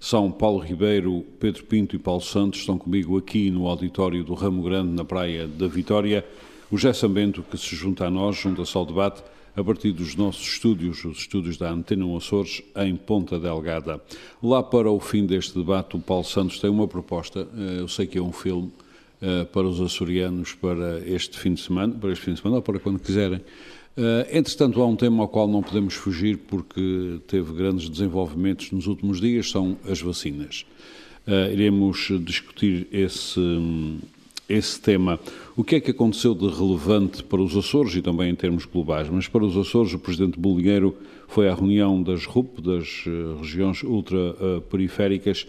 são Paulo Ribeiro, Pedro Pinto e Paulo Santos, estão comigo aqui no auditório do Ramo Grande, na Praia da Vitória. O Jé Sambento, que se junta a nós, junta-se ao debate, a partir dos nossos estúdios, os estúdios da Antena 1 Açores, em Ponta Delgada. Lá para o fim deste debate, o Paulo Santos tem uma proposta, eh, eu sei que é um filme, eh, para os açorianos para este fim de semana, para este fim de semana ou para quando quiserem. Uh, entretanto, há um tema ao qual não podemos fugir porque teve grandes desenvolvimentos nos últimos dias, são as vacinas. Uh, iremos discutir esse, esse tema. O que é que aconteceu de relevante para os Açores e também em termos globais? Mas para os Açores, o Presidente Boligueiro foi à reunião das RUP, das uh, regiões ultraperiféricas,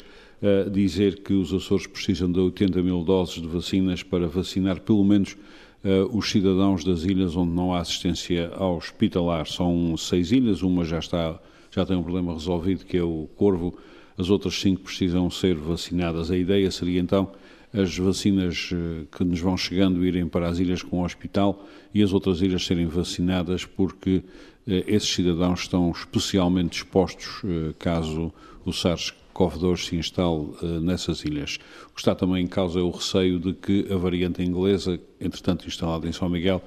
dizer que os Açores precisam de 80 mil doses de vacinas para vacinar pelo menos uh, os cidadãos das ilhas onde não há assistência hospitalar. São seis ilhas, uma já está já tem um problema resolvido, que é o Corvo, as outras cinco precisam ser vacinadas. A ideia seria então as vacinas eh, que nos vão chegando irem para as ilhas com o hospital e as outras ilhas serem vacinadas porque eh, esses cidadãos estão especialmente expostos caso o SARS COV-2 se instale uh, nessas ilhas. O que está também em causa é o receio de que a variante inglesa, entretanto instalada em São Miguel,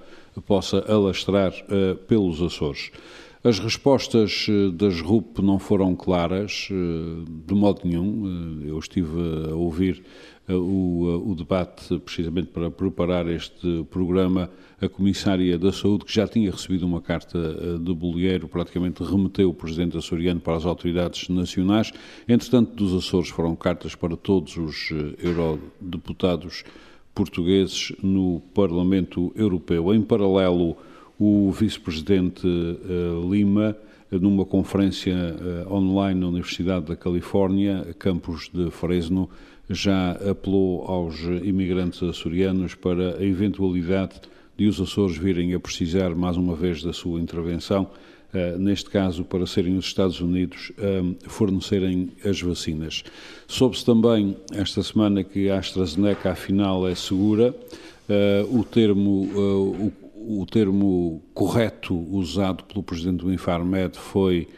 possa alastrar uh, pelos Açores. As respostas uh, das RUP não foram claras, de modo nenhum. Eu estive a ouvir o, o debate precisamente para preparar este programa a Comissária da Saúde, que já tinha recebido uma carta eh, de Bolieiro, praticamente remeteu o Presidente açoriano para as autoridades nacionais. Entretanto, dos Açores foram cartas para todos os eh, eurodeputados portugueses no Parlamento Europeu. Em paralelo, o Vice-Presidente eh, Lima, numa conferência online na Universidade da Califórnia, campus de Fresno, já apelou aos imigrantes açorianos para a eventualidade de os Açores virem a precisar mais uma vez da sua intervenção, uh, neste caso para serem os Estados Unidos uh, fornecerem as vacinas. Soube-se também esta semana que a AstraZeneca afinal é segura, o termo o, o termo correto usado pelo presidente do Infarmed foi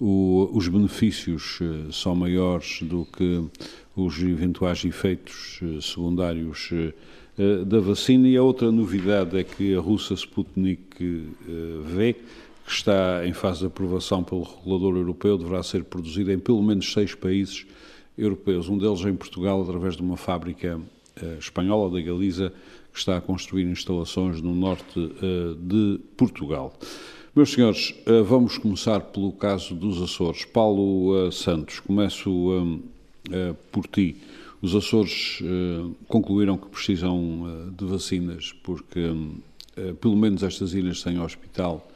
o, os benefícios são maiores do que os eventuais efeitos secundários eh, da vacina. E a outra novidade é que a russa Sputnik eh, V, que está em fase de aprovação pelo regulador europeu, deverá ser produzida em pelo menos seis países europeus, um deles em Portugal, através de uma fábrica eh, espanhola, da Galiza, que está a construir instalações no norte de Portugal. Meus senhores, vamos começar pelo caso dos Açores. Paulo Santos, começo por ti. Os Açores uh, concluíram que precisam uh, de vacinas porque, uh, pelo menos estas ilhas sem hospital,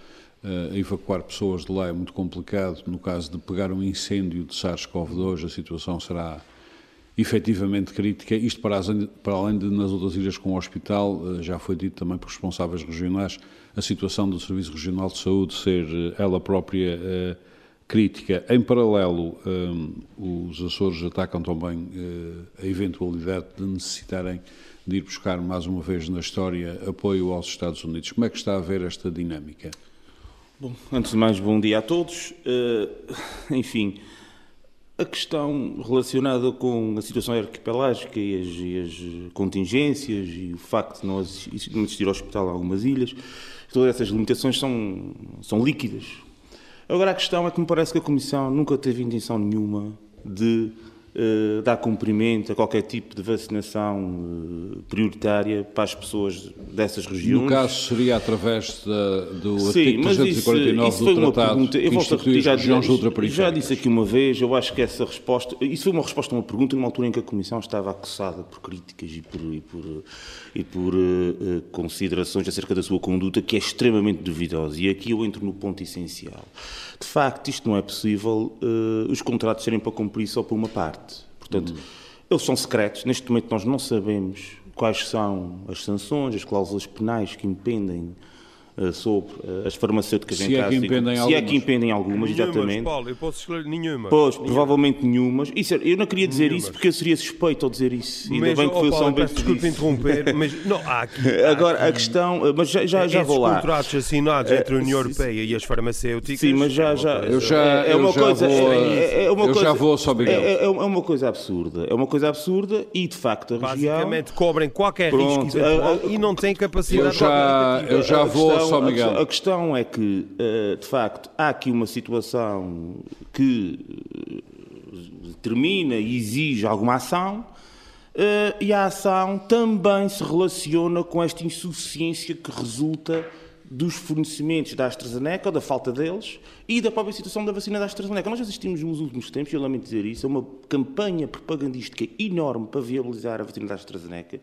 evacuar pessoas de lá é muito complicado. No caso de pegar um incêndio de SARS-CoV-2, a situação será efetivamente crítica. Isto para, as, para, além de nas outras ilhas com hospital, já foi dito também por responsáveis regionais, a situação do Serviço Regional de Saúde ser ela própria crítica. Em paralelo, os Açores atacam também a eventualidade de necessitarem de ir buscar mais uma vez na história apoio aos Estados Unidos. Como é que está a ver esta dinâmica? Bom, antes de mais, bom dia a todos. Uh, enfim, a questão relacionada com a situação arquipelágica e as, e as, contingências e o facto de não existir hospital em algumas ilhas, todas essas limitações são, são líquidas, Agora a questão é que me parece que a Comissão nunca teve intenção nenhuma de dar cumprimento a qualquer tipo de vacinação uh, prioritária para as pessoas dessas regiões. No caso seria através da, do Sim, artigo 349 isso, isso do Tratado pergunta, eu volto a repetir, já, já disse aqui uma vez, eu acho que essa resposta, isso foi uma resposta a uma pergunta numa altura em que a Comissão estava acossada por críticas e por, e por, e por uh, considerações acerca da sua conduta que é extremamente duvidosa. E aqui eu entro no ponto essencial. De facto, isto não é possível uh, os contratos serem para cumprir só por uma parte. Portanto, hum. eles são secretos. Neste momento nós não sabemos quais são as sanções, as cláusulas penais que impendem sobre uh, as farmacêuticas se em é caso que de- impendem Se algumas. é que impendem algumas, Nenhumas, exatamente. Paulo, eu posso escolher nenhuma. Pois, Nenhuma. provavelmente nenhumas. Isso, é- eu não queria dizer Nenhumas. isso porque eu seria suspeito ao dizer isso. Ainda Mas, bem que oh, foi Paulo, desculpa disse. interromper, mas não, há aqui. há Agora, a aqui questão. Mas já, já, já esses vou lá. contratos assinados entre a União sim, Europeia e as farmacêuticas. Sim, mas é já, uma já, coisa- Eu já- é, é eu uma já coisa, vou, é, é- é uma eu já coisa- vou só, Miguel. É, é- é uma coisa absurda, é uma coisa absurda e de facto a região. Basicamente cobrem qualquer Pronto, risco a- a- e não têm Eu capacidade já, de eu já A vou questão- a A questão é que, eh, de facto, há aqui uma situação que eh, determina e exige alguma ação. eh, E a ação também se relaciona com esta insuficiência que resulta dos fornecimentos da AstraZeneca, ou da falta deles, e da própria situação da vacina da AstraZeneca. Nós assistimos nos últimos tempos, e eu lamento dizer isso, a uma campanha propagandística enorme para viabilizar a vacina da AstraZeneca.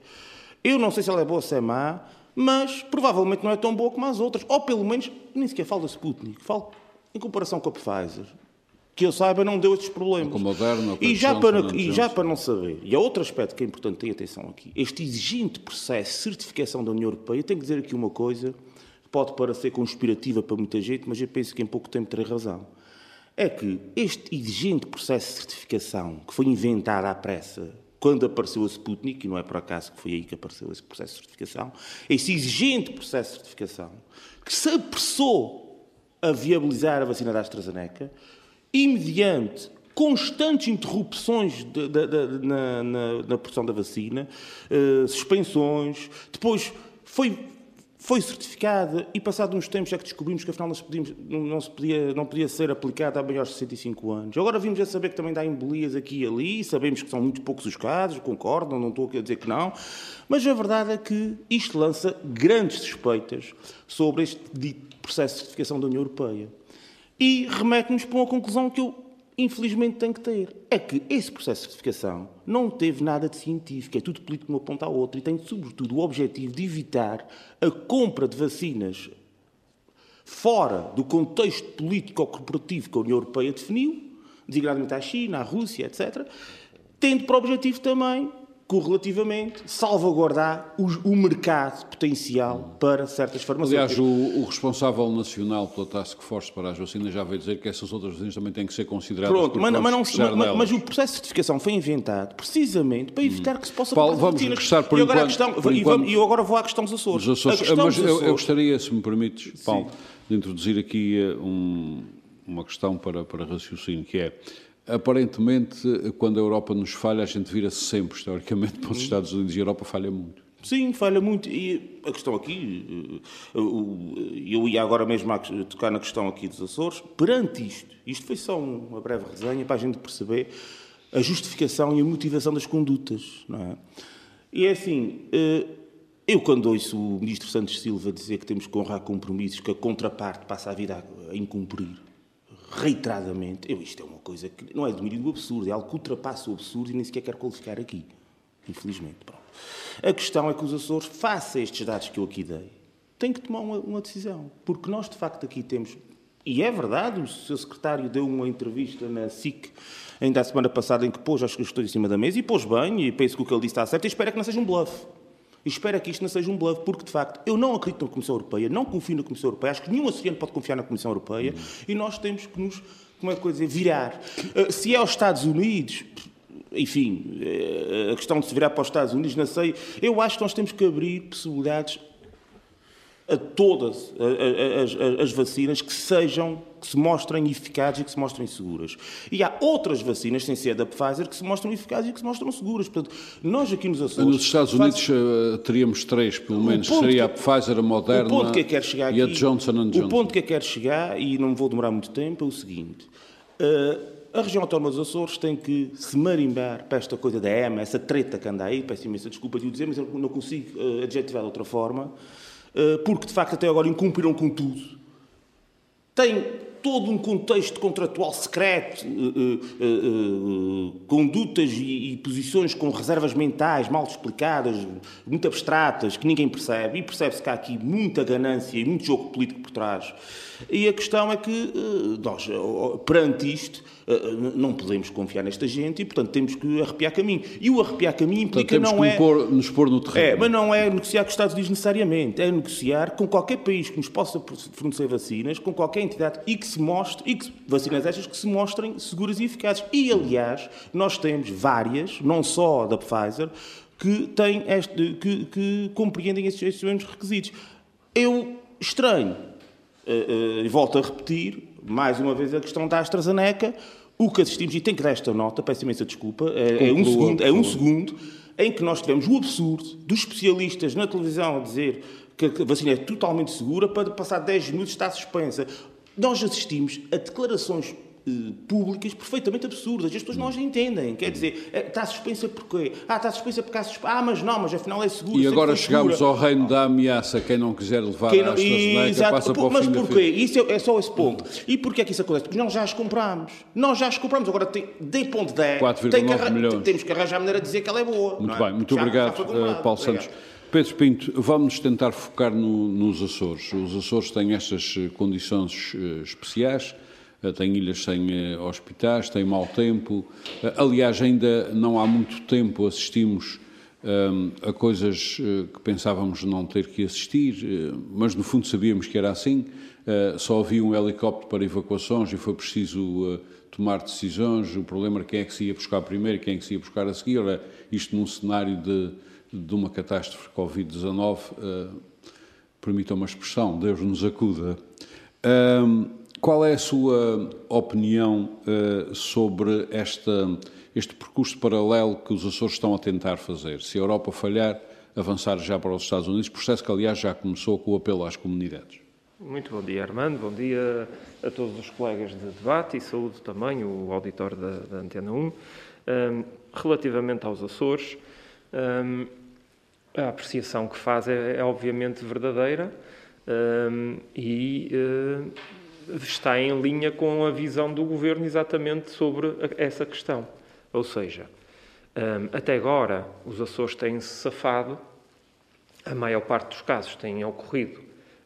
Eu não sei se ela é boa ou se é má, mas provavelmente não é tão boa como as outras. Ou pelo menos, nem sequer falo da Sputnik, falo em comparação com a Pfizer. Que eu saiba, não deu estes problemas. Com a Moderna, com e, já para, and e já para não saber, e há outro aspecto que é importante ter atenção aqui, este exigente processo de certificação da União Europeia, eu tenho que dizer aqui uma coisa, que pode parecer conspirativa para muita gente, mas eu penso que em pouco tempo terei razão. É que este exigente processo de certificação, que foi inventado à pressa quando apareceu a Sputnik, e não é por acaso que foi aí que apareceu esse processo de certificação, esse exigente processo de certificação, que se apressou a viabilizar a vacina da AstraZeneca, e mediante constantes interrupções de- de- de- na, na, na produção da vacina, eh, suspensões, depois foi, foi certificada e passado uns tempos é que descobrimos que afinal não não- se podia, não podia ser aplicada a maiores de 65 anos. Agora vimos a saber que também dá embolias aqui e ali, sabemos que são muito poucos os casos, concordam, não estou a dizer que não, mas a verdade é que isto lança grandes suspeitas sobre este dito processo de certificação da União Europeia. E remete-nos para uma conclusão que eu, infelizmente, tenho que ter. É que esse processo de certificação não teve nada de científico, é tudo político de uma ponta à outra e tem, sobretudo, o objetivo de evitar a compra de vacinas fora do contexto político-corporativo que a União Europeia definiu, designadamente à China, à Rússia, etc., tendo por objetivo também, correlativamente, salvaguardar o, o mercado potencial para certas farmacêuticas. Aliás, o, o responsável nacional pela Task Force para as vacinas já veio dizer que essas outras vacinas também têm que ser consideradas Pronto, mas, mas, não, mas, mas o processo de certificação foi inventado precisamente para evitar que se possa Paulo, vamos vacinas. regressar por e agora enquanto- questão, por e, enquanto- eu agora vou à questão dos Açores. Os Açores- A questão mas dos eu, eu Açores- gostaria, se me permites, Paulo, de introduzir aqui eh, um- uma questão para, para raciocínio, que é, aparentemente, quando a Europa nos falha, a gente vira sempre, historicamente, para os Uhum. Estados Unidos e a Europa falha muito. Sim, falha muito. E a questão aqui, eh, eu ia agora mesmo a tocar na questão aqui dos Açores, perante isto, isto foi só uma breve resenha para a gente perceber a justificação e a motivação das condutas, não é? E é assim, eh, eu quando ouço o Ministro Santos Silva dizer que temos que honrar compromissos que a contraparte passa a vida a incumprir, reiteradamente, eu, isto é uma coisa que não é do absurdo, é algo que ultrapassa o absurdo e nem sequer quero qualificar aqui. Infelizmente. Pronto. A questão é que os Açores, face a estes dados que eu aqui dei, têm que tomar uma, uma decisão. Porque nós, de facto, aqui temos. E é verdade, o seu secretário deu uma entrevista na SIC ainda a semana passada em que pôs as questões em cima da mesa e pôs bem, e penso que o que ele disse está certo, e espero que não seja um bluff. E espero que isto não seja um bluff, porque de facto eu não acredito na Comissão Europeia, não confio na Comissão Europeia, acho que nenhum açoriano pode confiar na Comissão Europeia. E nós temos que nos, como é que eu dizer, virar. Uh, se é aos Estados Unidos, enfim, eh, a questão de se virar para os Estados Unidos, não sei, eu acho que nós temos que abrir possibilidades a todas a- a- as, as- as vacinas que sejam, que se mostrem eficazes e que se mostrem seguras. E há outras vacinas, sem ser a da Pfizer, que se mostram eficazes e que se mostram seguras. Portanto, nós aqui nos Açores... Nos Estados Unidos eh, teríamos três, pelo menos. Seria a que- Pfizer, a Moderna o ponto que eu quero chegar e a aqui- Johnson Johnson. O ponto que eu quero chegar, e não vou demorar muito tempo, é o seguinte. eh, a região autónoma dos Açores tem que se marimbar para esta coisa da EMA, essa treta que anda aí, peço imensa desculpa de o dizer, mas eu não consigo eh, adjetivar de outra forma, porque de facto até agora incumpriram com tudo. Tem todo um contexto contratual secreto, eh, eh, eh, eh, condutas e, posições com reservas mentais mal explicadas, muito abstratas, que ninguém percebe, e percebe-se que há aqui muita ganância e muito jogo político por trás. E a questão é que eh, nós, eh, perante isto, não podemos confiar nesta gente e, portanto, temos que arrepiar caminho. E o arrepiar caminho implica portanto, não é... Pôr, nos pôr no terreno. É, mas não é negociar com os Estados Unidos necessariamente. É negociar com qualquer país que nos possa fornecer vacinas, com qualquer entidade e que se mostre, e que, vacinas estas que se mostrem seguras e eficazes. E, aliás, nós temos várias, não só da Pfizer, que, têm este, que, que compreendem esses, esses mesmos requisitos. Eu estranho, e uh, uh, volto a repetir, mais uma vez a questão da AstraZeneca, o que assistimos, e tenho que dar esta nota, peço imensa desculpa, é, é um segundo, é um segundo em que nós tivemos o absurdo dos especialistas na televisão a dizer que a vacina é totalmente segura para passar 10 minutos estar suspensa. Nós assistimos a declarações públicas perfeitamente absurdas. As pessoas não as entendem. Quer dizer, eh, está suspensa porquê? Ah, está suspensa porque há suspensa. Ah, mas não, mas afinal é seguro. E agora chegamos ao reino da ameaça. Quem não quiser levar Quem não... a AstraZeneca passa para o Mas porquê? Isso é, é, só esse ponto. E porquê é que isso acontece? Porque nós já as compramos. Nós já as compramos. Agora, tem, de ponto 10, tem que milhões. temos que arranjar a maneira de dizer que ela é boa. Muito é? bem. Muito já, obrigado, já Paulo obrigado. Santos. Pedro Pinto, vamos tentar focar no, nos Açores. Os Açores têm estas condições especiais eh, tem ilhas sem eh, hospitais, tem mau tempo. Eh, aliás, ainda não há muito tempo assistimos a coisas que pensávamos não ter que assistir, mas no fundo sabíamos que era assim. Só havia um helicóptero para evacuações e foi preciso tomar decisões. O problema era quem é que se ia buscar primeiro quem é que se ia buscar a seguir. Isto num cenário de, de uma catástrofe Covid-19, permitam uma expressão, Deus nos acuda. Qual é a sua opinião uh, sobre esta, este percurso paralelo que os Açores estão a tentar fazer? Se a Europa falhar, avançar já para os Estados Unidos, processo que, aliás, já começou com o apelo às comunidades. Muito bom dia, Armando. Bom dia a todos os colegas de debate e saúde também, o auditor da, da Antena 1. Um, relativamente aos Açores, um, a apreciação que faz é, é obviamente verdadeira um, e uh, está em linha com a visão do governo exatamente sobre essa questão. Ou seja, hum, até agora os Açores têm-se safado, a maior parte dos casos têm ocorrido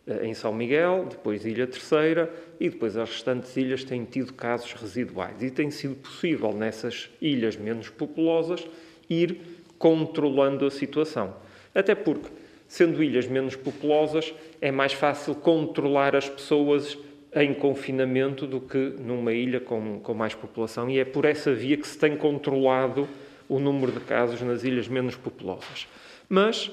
eh, em São Miguel, depois Ilha Terceira e depois as restantes ilhas têm tido casos residuais. E tem sido possível nessas ilhas menos populosas ir controlando a situação. Até porque, sendo ilhas menos populosas, é mais fácil controlar as pessoas em confinamento do que numa ilha com, com mais população, e é por essa via que se tem controlado o número de casos nas ilhas menos populosas. Mas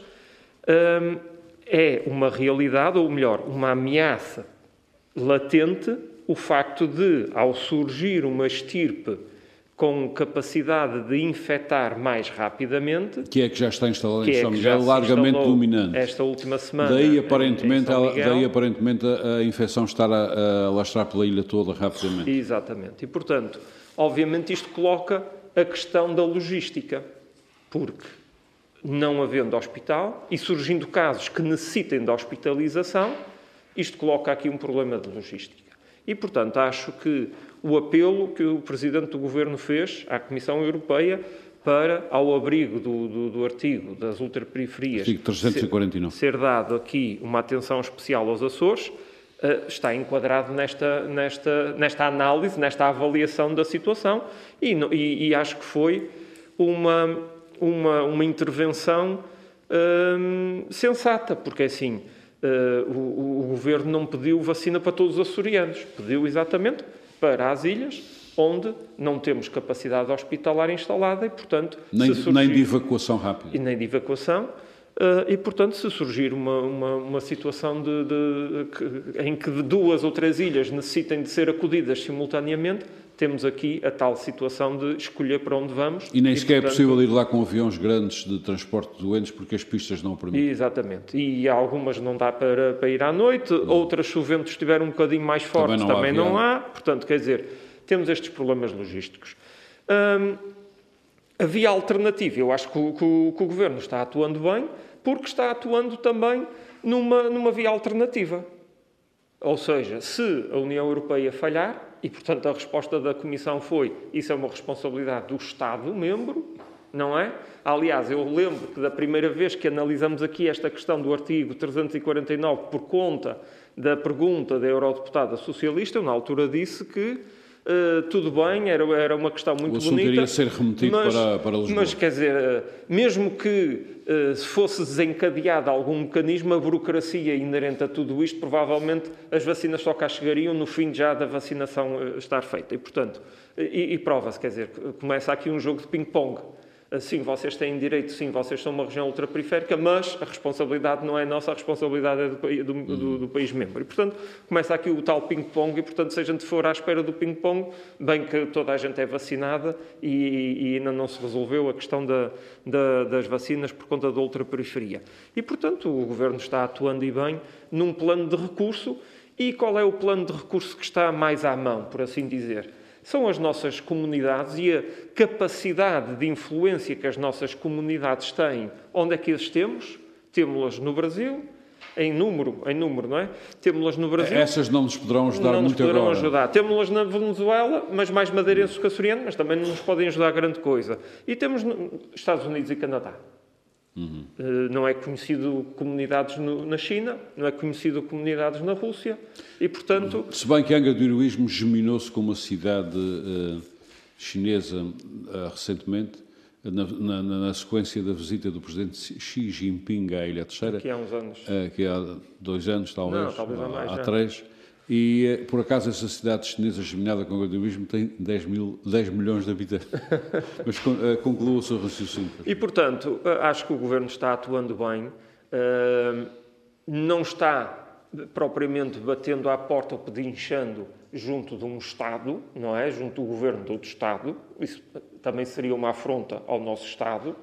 hum, é uma realidade, ou melhor, uma ameaça latente, o facto de, ao surgir uma estirpe com capacidade de infectar mais rapidamente. Que é que já está instalada em é São Miguel, é largamente dominante. Esta última semana. Daí aparentemente, ela, daí, aparentemente a, a, infecção estar a, a lastrar pela ilha toda rapidamente. Exatamente. E, portanto, obviamente isto coloca a questão da logística. Porque não havendo hospital e surgindo casos que necessitem de hospitalização, isto coloca aqui um problema de logística. E, portanto, acho que o apelo que o Presidente do Governo fez à Comissão Europeia para, ao abrigo do, do, do artigo das ultraperiferias, artigo 349. Ser, ser dado aqui uma atenção especial aos Açores, uh, está enquadrado nesta, nesta, nesta análise, nesta avaliação da situação e, e, e acho que foi uma, uma, uma intervenção uh, sensata, porque assim, uh, o, o Governo não pediu vacina para todos os açorianos, pediu exatamente para as ilhas, onde não temos capacidade hospitalar instalada e, portanto... Nem, surgir, nem de evacuação rápida. E nem de evacuação. Uh, e, portanto, se surgir uma, uma, uma situação de, de, em que duas ou três ilhas necessitem de ser acudidas simultaneamente, temos aqui a tal situação de escolher para onde vamos. E nem e, sequer é portanto, é possível ir lá com aviões grandes de transporte de doentes porque as pistas não permitem. Exatamente. E algumas não dá para, para ir à noite, não. outras, se o vento estiver um bocadinho mais forte, também não, também há, não há. Portanto, quer dizer, temos estes problemas logísticos. Hum, a via alternativa, eu acho que o, que, o, que o, Governo está atuando bem, porque está atuando também numa, numa via alternativa. Ou seja, se a União Europeia falhar, e, portanto, a resposta da Comissão foi: isso é uma responsabilidade do Estado-membro, não é? Aliás, eu lembro que da primeira vez que analisamos aqui esta questão do artigo 349 por conta da pergunta da eurodeputada socialista, eu na altura disse que Uh, tudo bem, era, era uma questão muito o assunto bonita. iria ser remetido mas, para, para Lisboa. Mas, quer dizer, uh, mesmo que uh, fosse desencadeado algum mecanismo, a burocracia inerente a tudo isto, provavelmente as vacinas só cá chegariam no fim já da vacinação estar feita. E, portanto, e, e prova-se, quer dizer, começa aqui um jogo de ping-pong sim, vocês têm direito, sim, vocês são uma região ultraperiférica, mas a responsabilidade não é nossa, a responsabilidade é do, do, do, do país membro. E, portanto, começa aqui o tal ping-pong e, portanto, se a gente for à espera do ping-pong, bem que toda a gente é vacinada e, e ainda não se resolveu a questão da, da, das vacinas por conta da ultraperiferia. E, portanto, o Governo está atuando e bem num plano de recurso. E qual é o plano de recurso que está mais à mão, por assim dizer? São as nossas comunidades e a capacidade de influência que as nossas comunidades têm. Onde é que as temos? Temos-las no Brasil, em número, em número, não é? Temos-las no Brasil. Essas não nos poderão ajudar não muito nos poderão agora. ajudar. Temos-las na Venezuela, mas mais madeirenses que açoriano, mas também não nos podem ajudar grande coisa. E temos Estados Unidos e Canadá. Uhum. Não é conhecido comunidades no, na China, não é conhecido comunidades na Rússia e, portanto... Se bem que Angra do Heroísmo germinou-se com uma cidade uh, chinesa uh, recentemente, na, na, na, sequência da visita do presidente Xi Jinping à Ilha Terceira. Que há uns anos. Uh, que há dois anos, talvez. Não, talvez há mais. Há já. E, eh, por acaso, essa cidade chinesa germinada com o tem 10, mil, 10 milhões de habitantes. Mas uh, conclua o seu raciocínio. E, portanto, uh, acho que o Governo está atuando bem. Uh, não está propriamente batendo à porta ou pedinchando junto de um Estado, não é? Junto do Governo de outro Estado. Isso também seria uma afronta ao nosso Estado.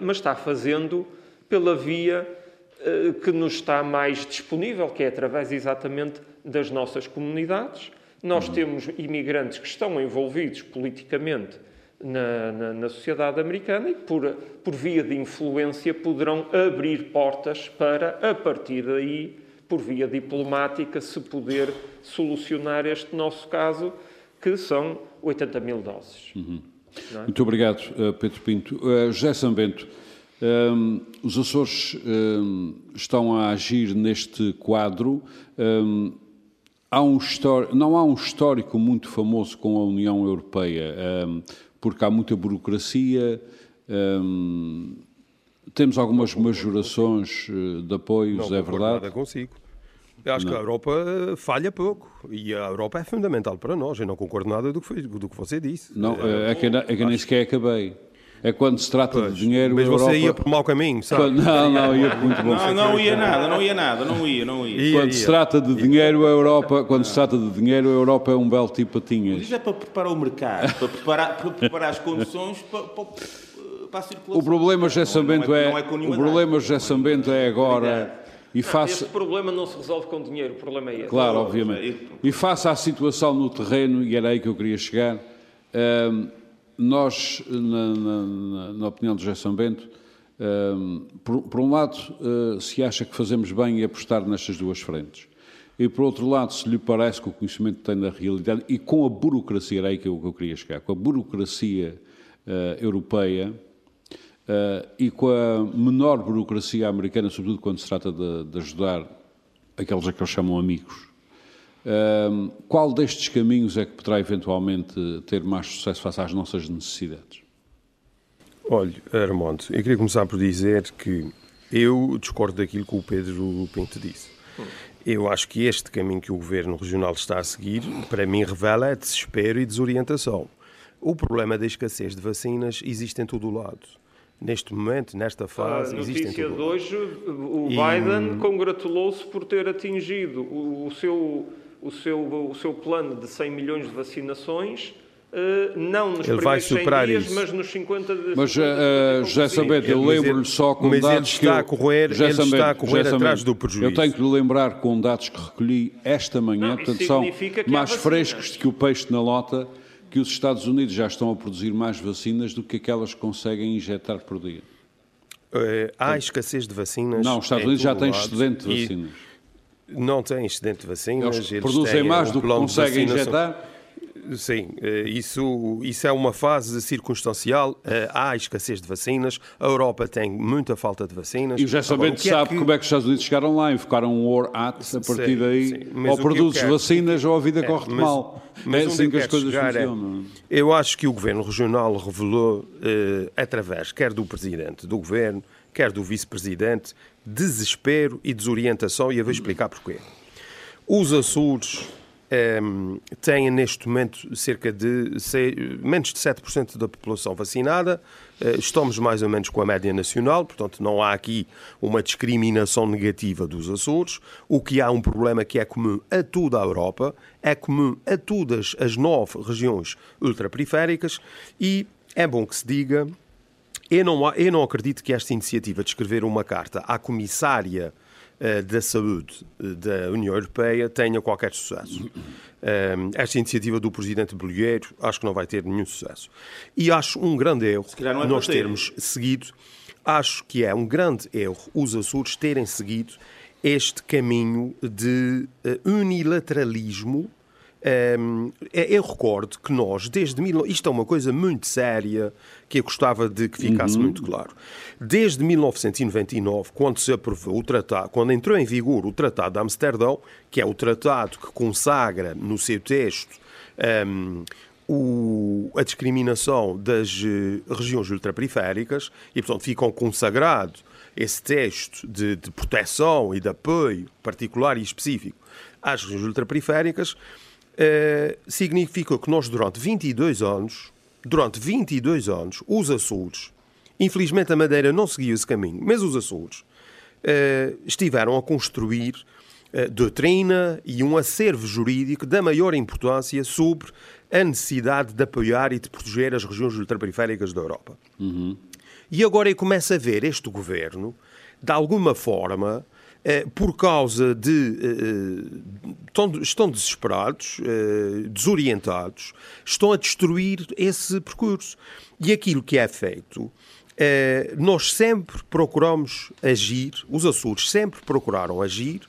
mas está fazendo pela via eh, que nos está mais disponível, que é através exatamente das nossas comunidades. Nós uhum. temos imigrantes que estão envolvidos politicamente na, na, na, sociedade americana e, por, por via de influência, poderão abrir portas para, a partir daí, por via diplomática, se poder solucionar este nosso caso, que são 80 mil doses. Uhum. É? Muito obrigado, eh, Pedro Pinto. Uh, José Sambento. Um, os Açores um, estão a agir neste quadro. Um, há um não há um histórico muito famoso com a União Europeia, porque há muita burocracia. temos algumas majorações eh, de apoios, não é verdade? Nada consigo. Acho não. que a Europa eh, falha pouco e a Europa é fundamental para nós. Eu não concordo nada do que, foi, do que você disse. Não, é, é que, é que nem sequer acabei. É quando se trata pois, de dinheiro. Mas você Europa... ia por mau caminho, sabe? Quando... Não, não, ia por muito bom. Não, não ia nada, não ia nada, não ia, não ia. ia quando ia. se trata de dinheiro, a Europa, quando se trata de dinheiro, a Europa é um belo tipo patinhas. Isso é para preparar o mercado, para preparar, para preparar as condições para, para, para a circulação. O problema, José Sambento, é, é, é o problema, José Sambento, é agora. E face... Esse problema não se resolve com dinheiro, o problema é esse. Claro, obviamente. E face à situação no terreno, e era aí que eu queria chegar, hum, nós, na, na, na, opinião de José São Bento, um, por, por, um lado, uh, se acha que fazemos bem em apostar nestas duas frentes. E, por outro lado, se lhe parece que o conhecimento tem da realidade e com a burocracia, era aí que eu, que eu queria chegar, com a burocracia uh, europeia uh, e com a menor burocracia americana, sobretudo quando se trata de, de ajudar aqueles a que eles chamam amigos, qual destes caminhos é que poderá eventualmente ter mais sucesso face às nossas necessidades? Olha, Armando, eu queria começar por dizer que eu discordo daquilo que o Pedro Pinto disse. Eu acho que este caminho que o Governo Regional está a seguir, para mim, revela desespero e desorientação. O problema da escassez de vacinas existe em todo o lado. Neste momento, nesta fase, a existe notícia de hoje, o Biden e... congratulou-se por ter atingido o seu o seu, o seu plano de 100 milhões de vacinações, Uh, não nos ele vai superar dias, isso. mas nos 50 de Mas uh, José Sabete, eu lembro-lhe só com mas dados ele está que a correr, ele Sabete, está a correr atrás do prejuízo. Eu tenho que lhe lembrar com dados que recolhi esta manhã, não, portanto são mais frescos que o peixe na lota, que os Estados Unidos já estão a produzir mais vacinas do que aquelas que conseguem injetar por dia. Uh, há escassez de vacinas. Não, os Estados Unidos já têm excedente de vacinas. Não têm excedente de vacinas. Eles, eles produzem mais do que conseguem injetar? Sim, eh, isso, isso é uma fase circunstancial. Eh, há escassez de vacinas, a Europa tem muita falta de vacinas. E já sabendo é sabe que... como é que os Estados Unidos chegaram lá, invocaram um War Act, a partir sim, daí sim. ou produzes vacinas ou a vida é, corre mal. Mas é assim que as coisas é, funcionam. É, eu acho que o Governo Regional revelou, eh, através quer do Presidente do Governo, quer do Vice-Presidente, desespero e desorientação, e eu vou explicar porquê. Os Açores um, têm neste momento cerca de menos de 7% da população vacinada. Uh, estamos mais ou menos com a média nacional, portanto não há aqui uma discriminação negativa dos Açores. O que há um problema que é comum a toda a Europa, é comum a todas as nove regiões ultraperiféricas e é bom que se diga eu não, eu não acredito que esta iniciativa de escrever uma carta à comissária uh, da saúde eh, da União Europeia tenha qualquer sucesso. Uh, esta iniciativa do presidente Bolheiro acho que não vai ter nenhum sucesso. E acho um grande erro é nós termos seguido, acho que é um grande erro os Açores terem seguido este caminho de uh, unilateralismo um, é, eu recordo que nós, desde. Mil... Isto é uma coisa muito séria que eu gostava de que ficasse uhum. muito claro. Desde 1999, quando se aprovou o tratado, quando entrou em vigor o Tratado de Amsterdão, que é o tratado que consagra no seu texto um, o, a discriminação das uh, regiões ultraperiféricas, e portanto ficam consagrado esse texto de, de proteção e de apoio particular e específico às regiões ultraperiféricas uh, significa que nós, durante 22 anos, durante 22 anos, os Açores, infelizmente a Madeira não seguiu esse caminho, mas os Açores uh, estiveram a construir uh, doutrina e um acervo jurídico da maior importância sobre a necessidade de apoiar e de proteger as regiões ultraperiféricas da Europa. Uhum. E agora eu começo a ver este governo, de alguma forma, eh, por causa de. Eh, estão desesperados, eh, desorientados, estão a destruir esse percurso. E aquilo que é feito, nós sempre procuramos agir, os Açores sempre procuraram agir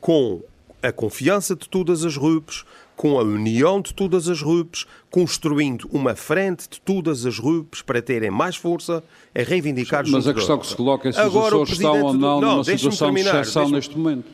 com a confiança de todas as RUPs, com a união de todas as RUPs, construindo uma frente de todas as RUPs para terem mais força a reivindicar os Mas a questão que se coloca é se Agora, os Açores estão ou não, não numa situação terminar, de exceção neste momento.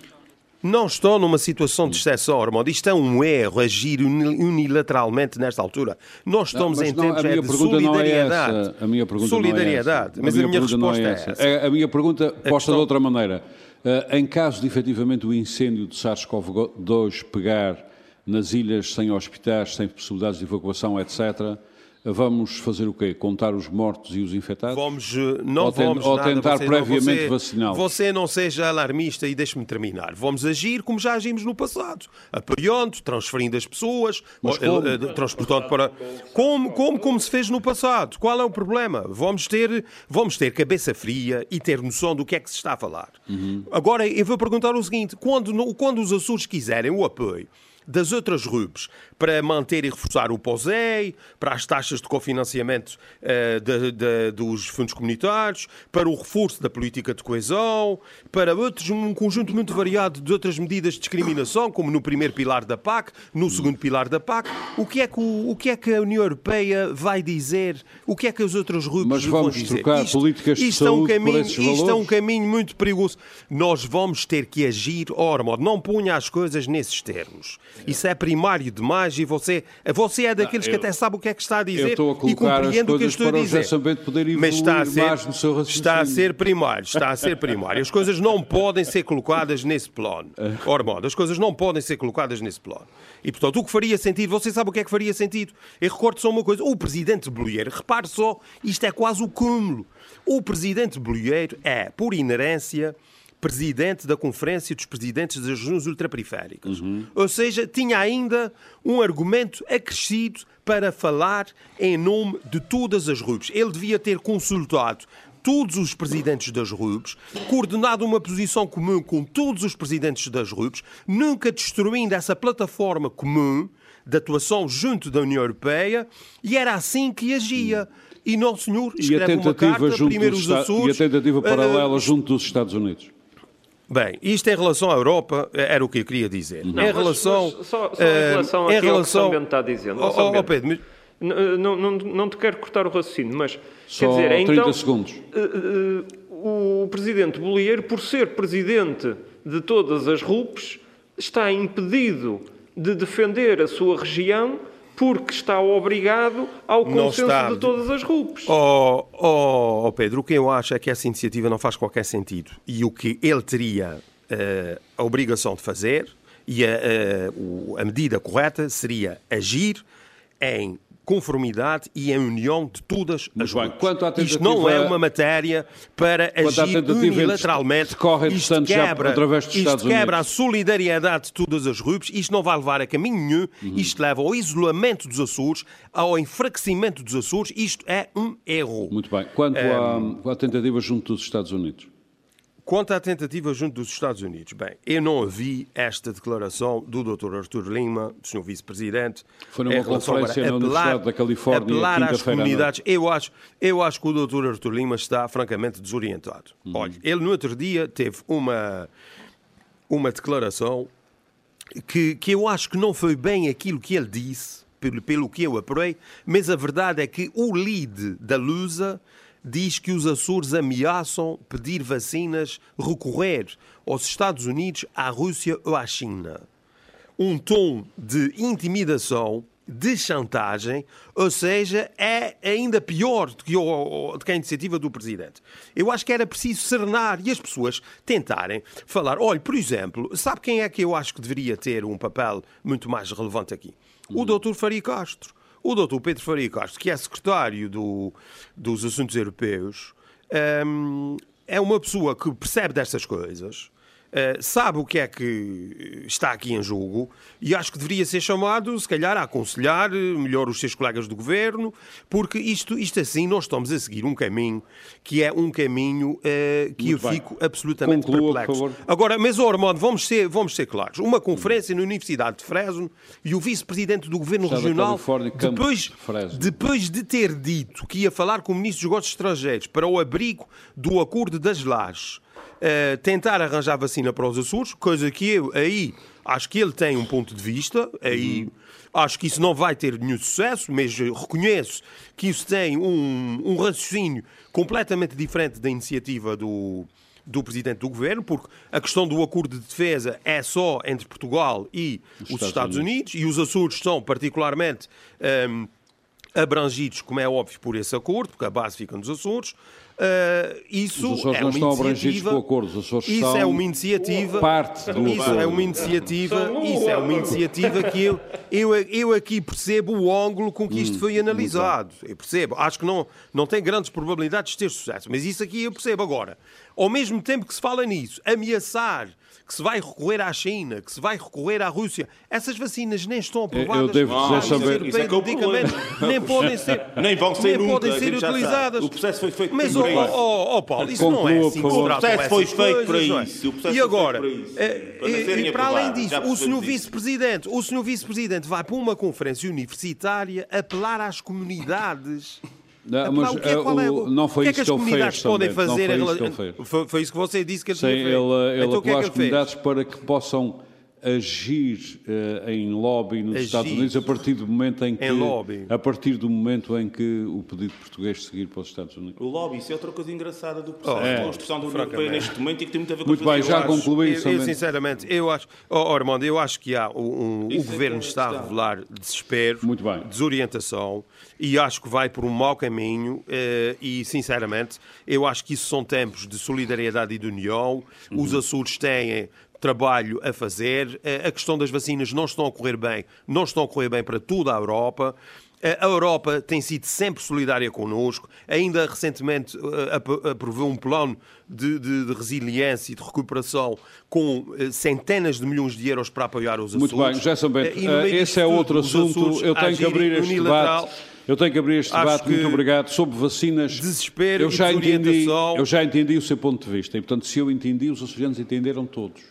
Não estão numa situação de exceção, Armando. Isto é um erro, agir unilateralmente nesta altura. Nós estamos não, em não, tempos é de solidariedade. É a minha pergunta solidariedade. Não é essa. Mas a minha, a minha resposta é essa. É essa. A minha pergunta posta questão... de outra maneira. Uh, em caso de efetivamente o incêndio de SARS-CoV-2 pegar nas ilhas sem hospitais, sem possibilidades de evacuação, etc., vamos fazer o quê? Contar os mortos e os infectados? Vamos, eh, não ou vamos Ou nada, tentar você, previamente vacinar Você não seja alarmista e deixe-me terminar. Vamos agir como já agimos no passado. Apoiando, transferindo as pessoas, Mas como? Eh, transportando para... Como, como, como se fez no passado. Qual é o problema? Vamos ter, vamos ter cabeça fria e ter noção do que é que se está a falar. Uhum. Agora, eu vou perguntar o seguinte. Quando, quando os Açores quiserem o apoio das outras RUBs para manter e reforçar o POSEI, para as taxas de cofinanciamento uh, de, de, dos fundos comunitários, para o reforço da política de coesão, para outros, um conjunto muito variado de outras medidas de discriminação, como no primeiro pilar da PAC, no segundo pilar da PAC. O que é que, o, o que, é que a União Europeia vai dizer? O que é que as outras RUBs Mas vamos vão dizer? trocar isto, políticas de isto saúde é um caminho, por esses valores? Isto é um caminho muito perigoso. Nós vamos ter que agir, oh, não ponha as coisas nesses termos. Isso é primário demais e você, você é daqueles não, eu, que até sabe o que é que está a dizer a e compreende o que eu estou a dizer. Mas está a ser, está a ser primário, está a ser primário. As coisas não podem ser colocadas nesse plano. Ormond, as coisas não podem ser colocadas nesse plano. E, portanto, o que faria sentido, você sabe o que é que faria sentido? Eu recordo só uma coisa, o presidente Bolheiro, repare só, isto é quase o cúmulo. O presidente Bolheiro é, por inerência, presidente da Conferência dos Presidentes das Regiões Ultraperiféricas. Uhum. Ou seja, tinha ainda um argumento acrescido para falar em nome de todas as RUBs. Ele devia ter consultado todos os presidentes das RUBs, coordenado uma posição comum com todos os presidentes das RUBs, nunca destruindo essa plataforma comum de atuação junto da União Europeia, e era assim que agia. E não, senhor, escreve uma carta, primeiro os Açores... E a tentativa paralela uh, junto dos Estados Unidos? Bem, isto em relação à Europa era o que eu queria dizer. Não, em mas- relação, mas só, só eh, em relação em àquilo relação- que o São Bento está dizendo. Oh, São oh, Bento, Pedro, mas- não, não, não te quero cortar o raciocínio, mas Só quer dizer, 30 então, segundos. eh, eh, o presidente Bolieiro, por ser presidente de todas as RUPs, está impedido de defender a sua região porque está obrigado ao consenso está. de todas as RUPs. Oh, oh, oh, Pedro, o que eu acho é que essa iniciativa não faz qualquer sentido. E o que ele teria eh, a obrigação de fazer e a, eh, a medida correta seria agir em conformidade e em união de todas as Muito bem. Quanto à Isto não é uma matéria para agir unilateralmente. Isto quebra, através dos isto quebra a solidariedade de todas as RUPs. Isto não vai levar a caminho nenhum. Uhum. Isto leva ao isolamento dos Açores, ao enfraquecimento dos Açores. Isto é um erro. Muito bem. Quanto à, à tentativa junto dos Estados Unidos? Quanto à tentativa junto dos Estados Unidos, bem, eu não ouvi esta declaração do Dr. Artur Lima, do Sr. Vice-Presidente. Foi numa conferência na Universidade da Califórnia, apelar às comunidades. Eu acho, eu acho que o Dr. Artur Lima está francamente desorientado. Uhum. Olha, ele no outro dia teve uma, uma declaração que, que eu acho que não foi bem aquilo que ele disse, pelo, pelo que eu apurei, mas a verdade é que o lead da Lusa diz que os Açores ameaçam pedir vacinas, recorrer aos Estados Unidos, à Rússia ou à China. Um tom de intimidação, de chantagem, ou seja, é ainda pior do que, o, do que a iniciativa do Presidente. Eu acho que era preciso serenar e as pessoas tentarem falar. Olha, por exemplo, sabe quem é que eu acho que deveria ter um papel muito mais relevante aqui? O Dr. Faria Castro. O Dr. Pedro Faria Castro, que é secretário do, dos Assuntos Europeus, hum, é uma pessoa que percebe destas coisas, sabe o que é que está aqui em jogo e acho que deveria ser chamado, se calhar, a aconselhar eh, melhor os seus colegas do governo, porque isto, isto assim nós estamos a seguir um caminho que é um caminho eh, que Muito eu bem. fico absolutamente Conclua, perplexo. Agora, mas, oh, Armando, vamos ser, vamos ser claros. Uma conferência na Universidade de Fresno e o vice-presidente do governo regional, depois, Fresno. depois de ter dito que ia falar com o ministro dos Negócios Estrangeiros para o abrigo do acordo das lajes, eh, tentar arranjar vacina para os Açores, coisa que eu aí acho que ele tem um ponto de vista, aí acho que isso não vai ter nenhum sucesso, mas reconheço que isso tem um, um raciocínio completamente diferente da iniciativa do, do Presidente do Governo, porque a questão do acordo de defesa é só entre Portugal e os, Estados Estados, Unidos. Unidos. e os Açores são particularmente ehm, abrangidos, como é óbvio, por esse acordo, porque a base fica nos Açores. Eh, isso Os Açores é não uma estão abrangidos iniciativa- pelo acordo. Os Açores isso são é uma iniciativa. parte do Isso acordo. é uma iniciativa, isso é uma um- iniciativa que eu, eu, eu aqui percebo o ângulo com que Hum, isto foi analisado. Eu percebo. Acho que não, não tem grandes probabilidades de ter sucesso, mas isso aqui eu percebo agora. Ao mesmo tempo que se fala nisso, ameaçar que se vai recorrer à China, que se vai recorrer à Rússia, essas vacinas nem estão aprovadas. eu devo dizer pela saber- Isso é que é o nem podem ser, Nem vão ser nem nunca, podem ser utilizadas. O processo foi feito Mas, para ó, isso. ó, ó, Paulo, isso não é assim por tratam O processo foi feito coisas, para é? isso. O processo E foi agora, feito para isso. Para e- e para além disso, o senhor vice-presidente, o senhor vice-presidente vai para uma conferência universitária apelar às comunidades. Não, Apelar, mas o que é- qual é eh, o- não foi o que é que isso as comunidades fez podem também. Não fazer foi isso que ele fez. Foi, isso que você disse que ele Sim, tinha ele, feito. ele Então, o que é que às ele fez? comunidades para que possam agir eh, em lobby nos Agir. Estados Unidos a partir do momento em que Em lobby. a partir do momento em que o pedido português seguir para os Estados Unidos. O lobby, isso é outra coisa engraçada do processo É. de construção da União Europeia neste momento e que tem muito a ver com Muito bem, já concluí. Eu, eu, sinceramente, eu acho, oh, oh, Armando, eu acho que há um, um- o é governo é está a revelar desespero, Muito bem. desorientação e acho que vai por um mau caminho eh, e, sinceramente, eu acho que isso são tempos de solidariedade e de união. Uhum. Os Açores têm trabalho a fazer. Eh, a questão das vacinas não estão a correr bem, não estão a correr bem para toda a Europa. Eh, A Europa tem sido sempre solidária connosco. Ainda recentemente eh, ap- aprovou um plano de, de- de resiliência e de recuperação com centenas de milhões de euros para apoiar os Açores. Muito bem, José Bento, esse é outro assunto. Açores Eu tenho que abrir este debate. Eu tenho que abrir este Acho debate. Muito obrigado. Sobre vacinas. desespero eu já entendi, eu já entendi o seu ponto de vista. E, portanto, se eu entendi, os açorianos entenderam todos.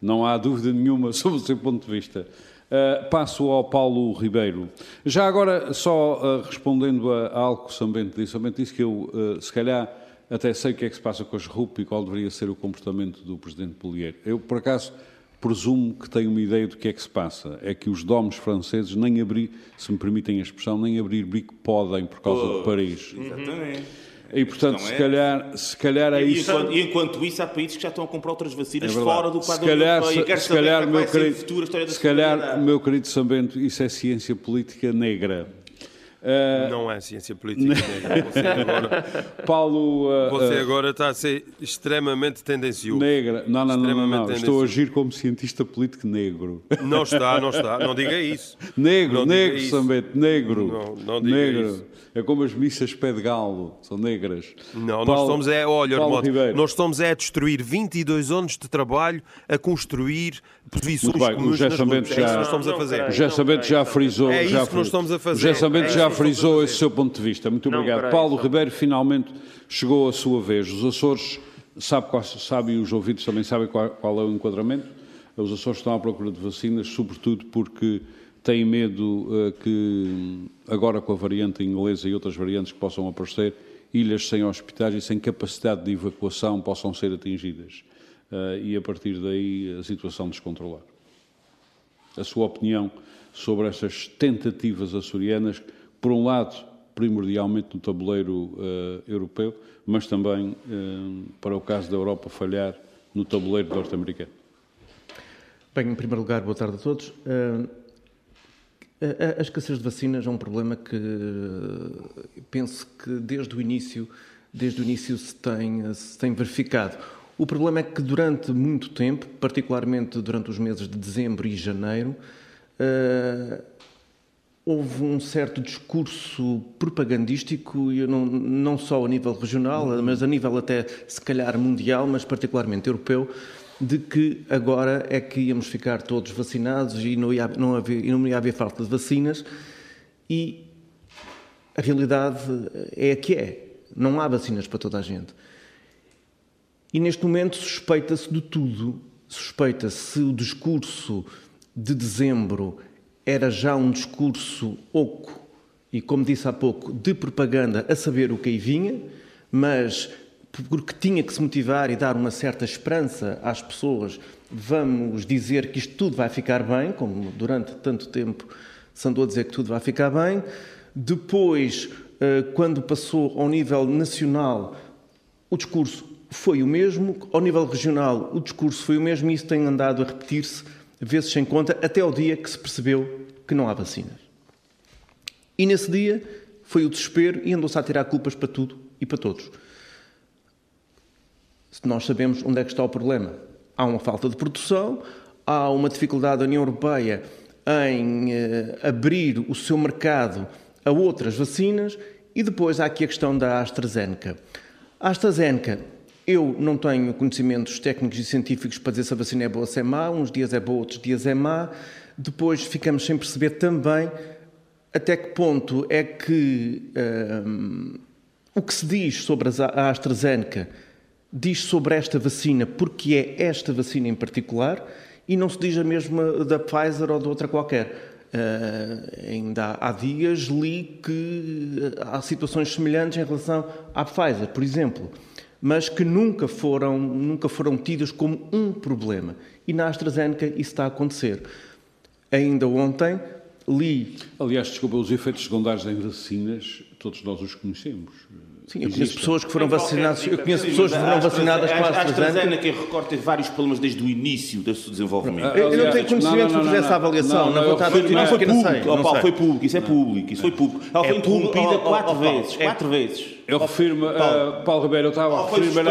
Não há dúvida nenhuma sobre o seu ponto de vista. Uh, passo ao Paulo Ribeiro. Já agora, só uh, respondendo a, a algo que o São Bento disse, São Bento disse que eu, uh, se calhar, até sei o que é que se passa com as RUP e qual deveria ser o comportamento do Presidente Polier. Eu, por acaso, presumo que tenho uma ideia do que é que se passa. É que os domos franceses nem abrir, se me permitem a expressão, nem abrir bico podem por causa oh, de Paris. Exatamente. E, portanto, se, é calhar, se calhar é e isso. Enquanto, e enquanto isso, há países que já estão a comprar outras vacinas é fora do quadro se calhar, europeu. Se, se calhar, meu querido, se calhar, meu querido Sambento, isso é ciência política negra. Uh, não é ciência política negra. Você agora, Paulo, uh, você agora está a ser extremamente tendencioso. Negra. Não, não, não, não, não. Estou a agir como cientista político negro. Não está, não está. Não diga isso. Negro, não negro, Sambete, negro. Não, não diga negro. isso. É como as missas pé de galo, são negras. Não, Paulo, nós estamos é, olha, Armoto, nós estamos é a destruir 22 anos de trabalho a construir posições Muito bem, comuns o nas já, é já frisou... É isso já que nós estamos a fazer. O José é já frisou esse seu ponto de vista. Muito não, obrigado. Paulo Ribeiro, finalmente chegou a sua vez. Os Açores, sabe, sabe e os ouvidos também sabem qual, qual é o enquadramento. Os Açores estão à procura de vacinas, sobretudo porque têm medo uh, que, agora com a variante inglesa e outras variantes que possam aparecer, ilhas sem hospitais e sem capacidade de evacuação possam ser atingidas. Uh, e a partir daí a situação descontrolar. A sua opinião sobre estas tentativas açorianas, por um lado, primordialmente no tabuleiro uh, europeu, mas também, para o caso da Europa, falhar no tabuleiro norte-americano. Bem, em primeiro lugar, boa tarde a todos. A, escassez de vacinas é um problema que penso que desde o início, desde o início se tem, se tem verificado. O problema é que durante muito tempo, particularmente durante os meses de dezembro e janeiro, uh, houve um certo discurso propagandístico, não, não só a nível regional, mas a nível até se calhar mundial, mas particularmente europeu, de que agora é que íamos ficar todos vacinados e não ia, não não ia haver falta de vacinas e a realidade é a que é. Não há vacinas para toda a gente. E neste momento suspeita-se de tudo. Suspeita-se se o discurso de dezembro era já um discurso oco e, como disse há pouco, de propaganda a saber o que aí vinha, mas porque tinha que se motivar e dar uma certa esperança às pessoas, vamos dizer que isto tudo vai ficar bem, como durante tanto tempo se andou a dizer que tudo vai ficar bem. Depois, eh, quando passou ao nível nacional, o discurso foi o mesmo, ao nível regional, o discurso foi o mesmo e isso tem andado a repetir-se vezes sem conta, até ao dia que se percebeu que não há vacinas. E nesse dia foi o desespero e andou-se a tirar culpas para tudo e para todos nós sabemos onde é que está o problema. Há uma falta de produção, há uma dificuldade da União Europeia em eh, abrir o seu mercado a outras vacinas e depois há aqui a questão da AstraZeneca. A AstraZeneca, eu não tenho conhecimentos técnicos e científicos para dizer se a vacina é boa ou se é má, uns dias é boa, outros dias é má. Depois ficamos sem perceber também até que ponto é que um, eh, o que se diz sobre a AstraZeneca diz sobre esta vacina porque é esta vacina em particular e não se diz a mesma da Pfizer ou de outra qualquer. Uh, ainda há, dias li que há situações semelhantes em relação à Pfizer, por exemplo, mas que nunca foram, nunca foram tidas como um problema. E na AstraZeneca isso está a acontecer. Ainda ontem li. Aliás, desculpa, os efeitos secundários em vacinas, todos nós os conhecemos. Sim, eu conheço pessoas que foram vacinadas, eu conheço pessoas que foram vacinadas com a AstraZeneca. A AstraZeneca recorda vários problemas desde o início do seu desenvolvimento. Eu não tenho conhecimento para fazer essa avaliação, não vou estar a dizer Não foi público, foi público, isso é público, isso foi público. Ela foi interrompida quatro vezes, quatro vezes. Eu refiro-me, uh, Paulo Ribeiro, eu estava a referir-me a,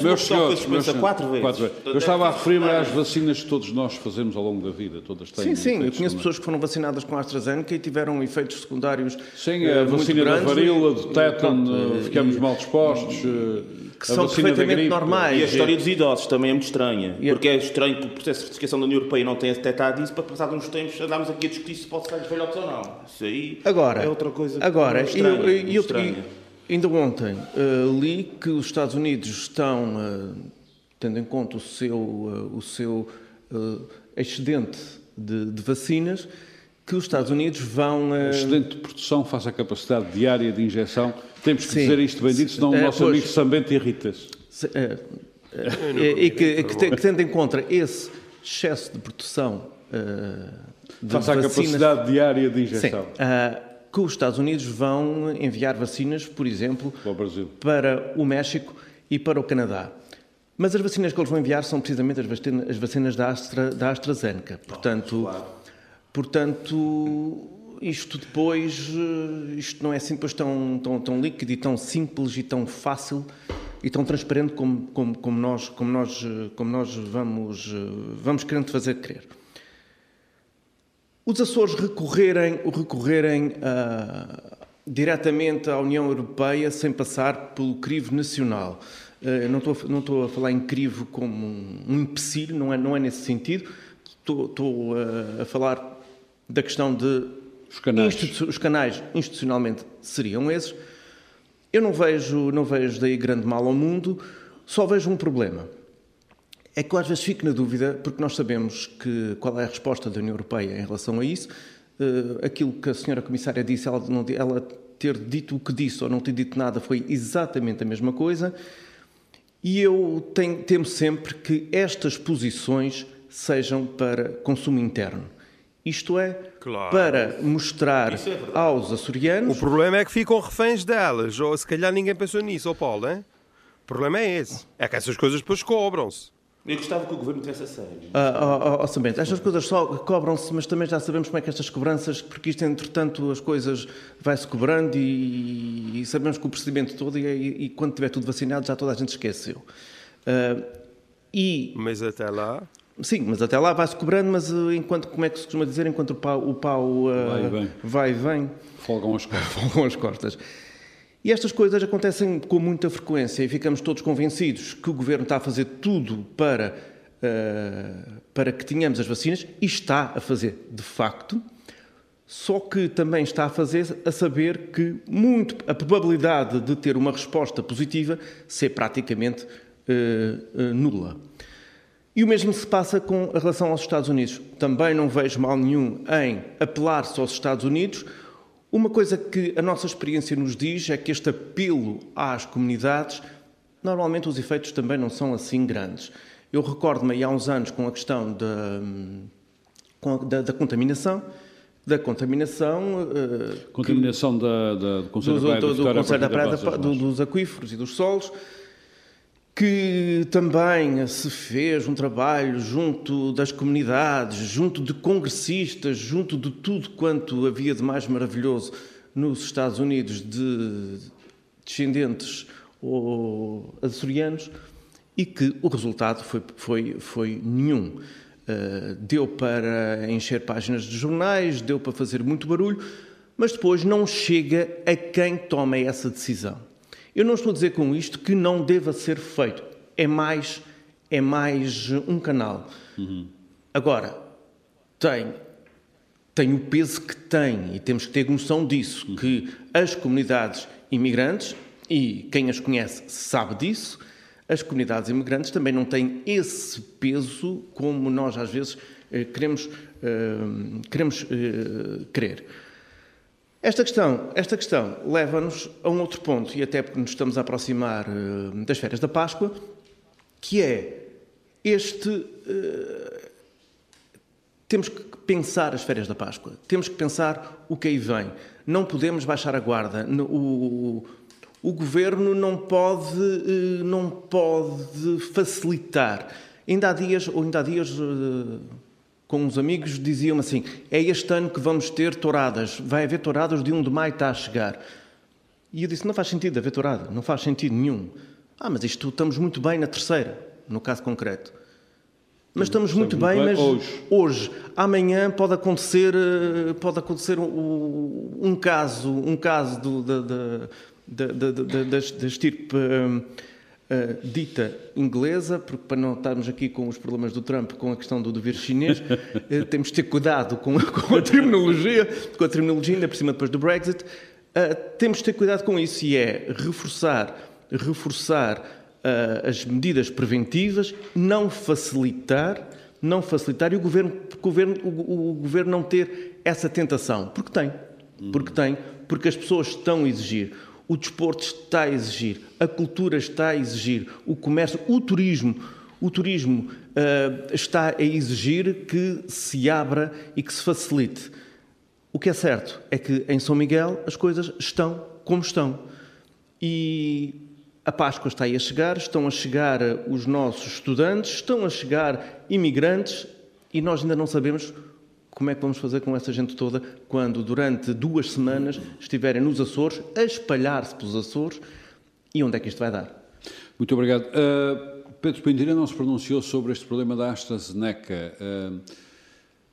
meus senhores, meus senhores, quatro vezes. Quatro vezes. Eu estava a referir-me às vacinas que todos nós fazemos ao longo da vida, todas têm. Sim, sim, eu conheço pessoas que foram vacinadas com a AstraZeneca e tiveram efeitos secundários. Sim, a vacina da varíola, do tétano, ficamos mal dispostos. Que são perfeitamente normais. E a história dos idosos também é muito estranha. Porque é estranho que o processo de certificação da União Europeia não tenha detectado isso, para passar uns tempos andarmos aqui a discutir se pode ser velhotes ou não. Isso aí agora, é outra coisa. Agora, estranha, eu, eu, eu, Ainda ontem uh, li que os Estados Unidos estão, uh, tendo em conta o seu, uh, o seu excedente de, de, vacinas, que os Estados Unidos vão. Uh... Excedente de produção face à capacidade diária de injeção. Temos que Sim. dizer isto bem dito, senão o nosso pois, amigo Sambente irrita-se. e que, que, que tendo em conta esse excesso de produção de face à capacidade diária de injeção. Sim, que os Estados Unidos vão enviar vacinas, por exemplo, para o México e para o Canadá. Mas as vacinas que eles vão enviar são precisamente as vacinas da, Astra, da AstraZeneca. Portanto, claro. portanto, isto depois, isto não é assim depois tão, tão, tão líquido e tão simples e tão fácil e tão transparente como, como, como nós, como nós, como nós vamos, vamos querendo fazer crer. Os Açores recorrerem, recorrerem uh, diretamente à União Europeia sem passar pelo crivo nacional. Uh, não, estou, não estou a falar em crivo como um, um empecilho, não é, não é nesse sentido. Estou, estou uh, a falar da questão de. Os canais. Institu os canais institucionalmente seriam esses. Eu não vejo, não vejo daí grande mal ao mundo, só vejo um problema é que eu às vezes fico na dúvida, porque nós sabemos que, qual é a resposta da União Europeia em relação a isso. Uh, aquilo que a senhora Comissária disse, ela, não, ela ter dito o que disse ou não ter dito nada foi exatamente a mesma coisa. E eu tenho, temo sempre que estas posições sejam para consumo interno. Isto é, claro. para mostrar é aos açorianos. O problema é que ficam reféns delas, ou se calhar ninguém pensou nisso, ou Paulo, hein? O problema é esse. É que essas coisas depois cobram-se. Eu gostava que o governo tivesse a sério. Ah, oh, oh, oh, estas coisas só cobram-se, mas também já sabemos como é que estas cobranças, porque isto, entretanto, as coisas vai-se cobrando e, e, sabemos que o procedimento todo, e, e, e, quando tiver tudo vacinado, já toda a gente esqueceu. Uh, e, mas até lá. Sim, mas até lá vai-se cobrando, mas uh, enquanto, como é que se costuma dizer, enquanto o pau, o pau uh, vai, e vem. vai e vem. Folgam as costas. Folgam as costas. E estas coisas acontecem com muita frequência e ficamos todos convencidos que o governo está a fazer tudo para, uh, para que tenhamos as vacinas e está a fazer de facto, só que também está a fazer a saber que muito, a probabilidade de ter uma resposta positiva ser praticamente uh, uh, nula. E o mesmo se passa com a relação aos Estados Unidos. Também não vejo mal nenhum em apelar-se aos Estados Unidos uma coisa que a nossa experiência nos diz é que este apelo às comunidades, normalmente os efeitos também não são assim grandes. Eu recordo-me há uns anos com a questão da, da, da contaminação, da contaminação. Uh, contaminação que, da, da, do Conselho do, do, do, da Praia, da, dos aquíferos e dos solos que também se fez um trabalho junto das comunidades, junto de congressistas, junto de tudo quanto havia de mais maravilhoso nos Estados Unidos de descendentes ou açorianos e que o resultado foi, foi, foi nenhum. Uh, deu para encher páginas de jornais, deu para fazer muito barulho, mas depois não chega a quem toma essa decisão. Eu não estou a dizer com isto que não deva ser feito. É mais, é mais um canal. Uhum. Agora, tem, tem o peso que tem e temos que ter noção disso, uhum. que as comunidades imigrantes, e quem as conhece sabe disso, as comunidades imigrantes também não têm esse peso como nós às vezes eh, queremos, eh, queremos eh, querer. Esta questão, esta questão leva-nos a um outro ponto, e até porque nos estamos a aproximar uh, das férias da Páscoa, que é este. Uh, temos que pensar as férias da Páscoa, temos que pensar o que aí vem. Não podemos baixar a guarda. O, o governo não pode, uh, não pode facilitar. Ainda há dias, ou ainda há dias com uns amigos, diziam-me assim: é este ano que vamos ter touradas, vai haver touradas de 1 de maio está a chegar. E eu disse: não faz sentido haver tourada, não faz sentido nenhum. Ah, mas isto estamos muito bem na terceira, no caso concreto. Mas estamos, muito bem, bem, mas hoje. hoje. amanhã pode acontecer, eh, pode acontecer um, um caso, um caso do, da, da, da, da, da estirpe um, uh, dita inglesa, porque para não estarmos aqui com os problemas do Trump com a questão do dever chinês, uh, temos de ter cuidado com, com, a terminologia, com a terminologia, ainda por cima depois do Brexit. Uh, temos de ter cuidado com isso e é reforçar, reforçar as medidas preventivas, não facilitar, não facilitar e o governo, o governo, o, o governo não ter essa tentação. Porque tem. Porque tem. Porque as pessoas estão a exigir. O desporto está a exigir. A cultura está a exigir. O comércio, o turismo. O turismo uh, está a exigir que se abra e que se facilite. O que é certo é que em São Miguel as coisas estão como estão. E a Páscoa está aí a chegar, estão a chegar os nossos estudantes, estão a chegar imigrantes e nós ainda não sabemos como é que vamos fazer com essa gente toda quando durante duas semanas estiverem nos Açores, a espalhar-se pelos Açores e onde é que isto vai dar? Muito obrigado. Uh, Pedro Pinteira não se pronunciou sobre este problema da AstraZeneca. Uh,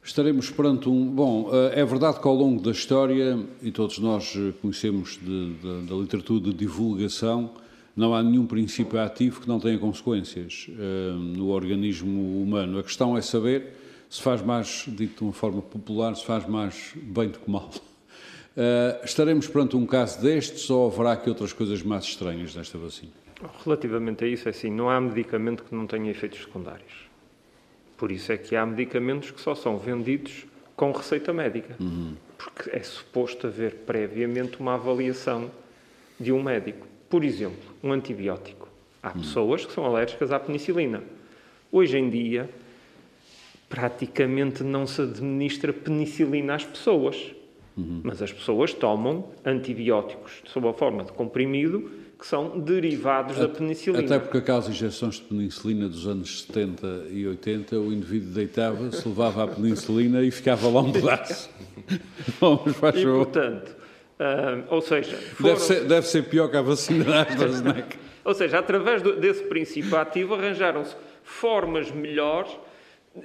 estaremos perante um. Bom, uh, é verdade que ao longo da história, e todos nós conhecemos de, de, da literatura de divulgação, não há nenhum princípio ativo que não tenha consequências no organismo humano. A questão é saber se faz mais, dito de uma forma popular, se faz mais bem do que mal. Uh, estaremos perante um caso destes ou haverá aqui outras coisas mais estranhas nesta vacina? Relativamente a isso, é assim, não há medicamento que não tenha efeitos secundários. Por isso é que há medicamentos que só são vendidos com receita médica. Uhum. Porque é suposto haver previamente uma avaliação de um médico. Por exemplo, um antibiótico. Há hum. pessoas que são alérgicas à penicilina. Hoje em dia, praticamente não se administra penicilina às pessoas. Uhum. Mas as pessoas tomam antibióticos sob a forma de comprimido que são derivados a, da penicilina. Até porque aquelas injeções de penicilina dos anos 70 e 80, o indivíduo deitava, se levava a penicilina e ficava lá um pedaço. Vamos, faz e, portanto, Uh, ou seja, foram... deve, ser, deve ser pior que a vacina da AstraZeneca. ou seja, através do, desse princípio ativo arranjaram-se formas melhores,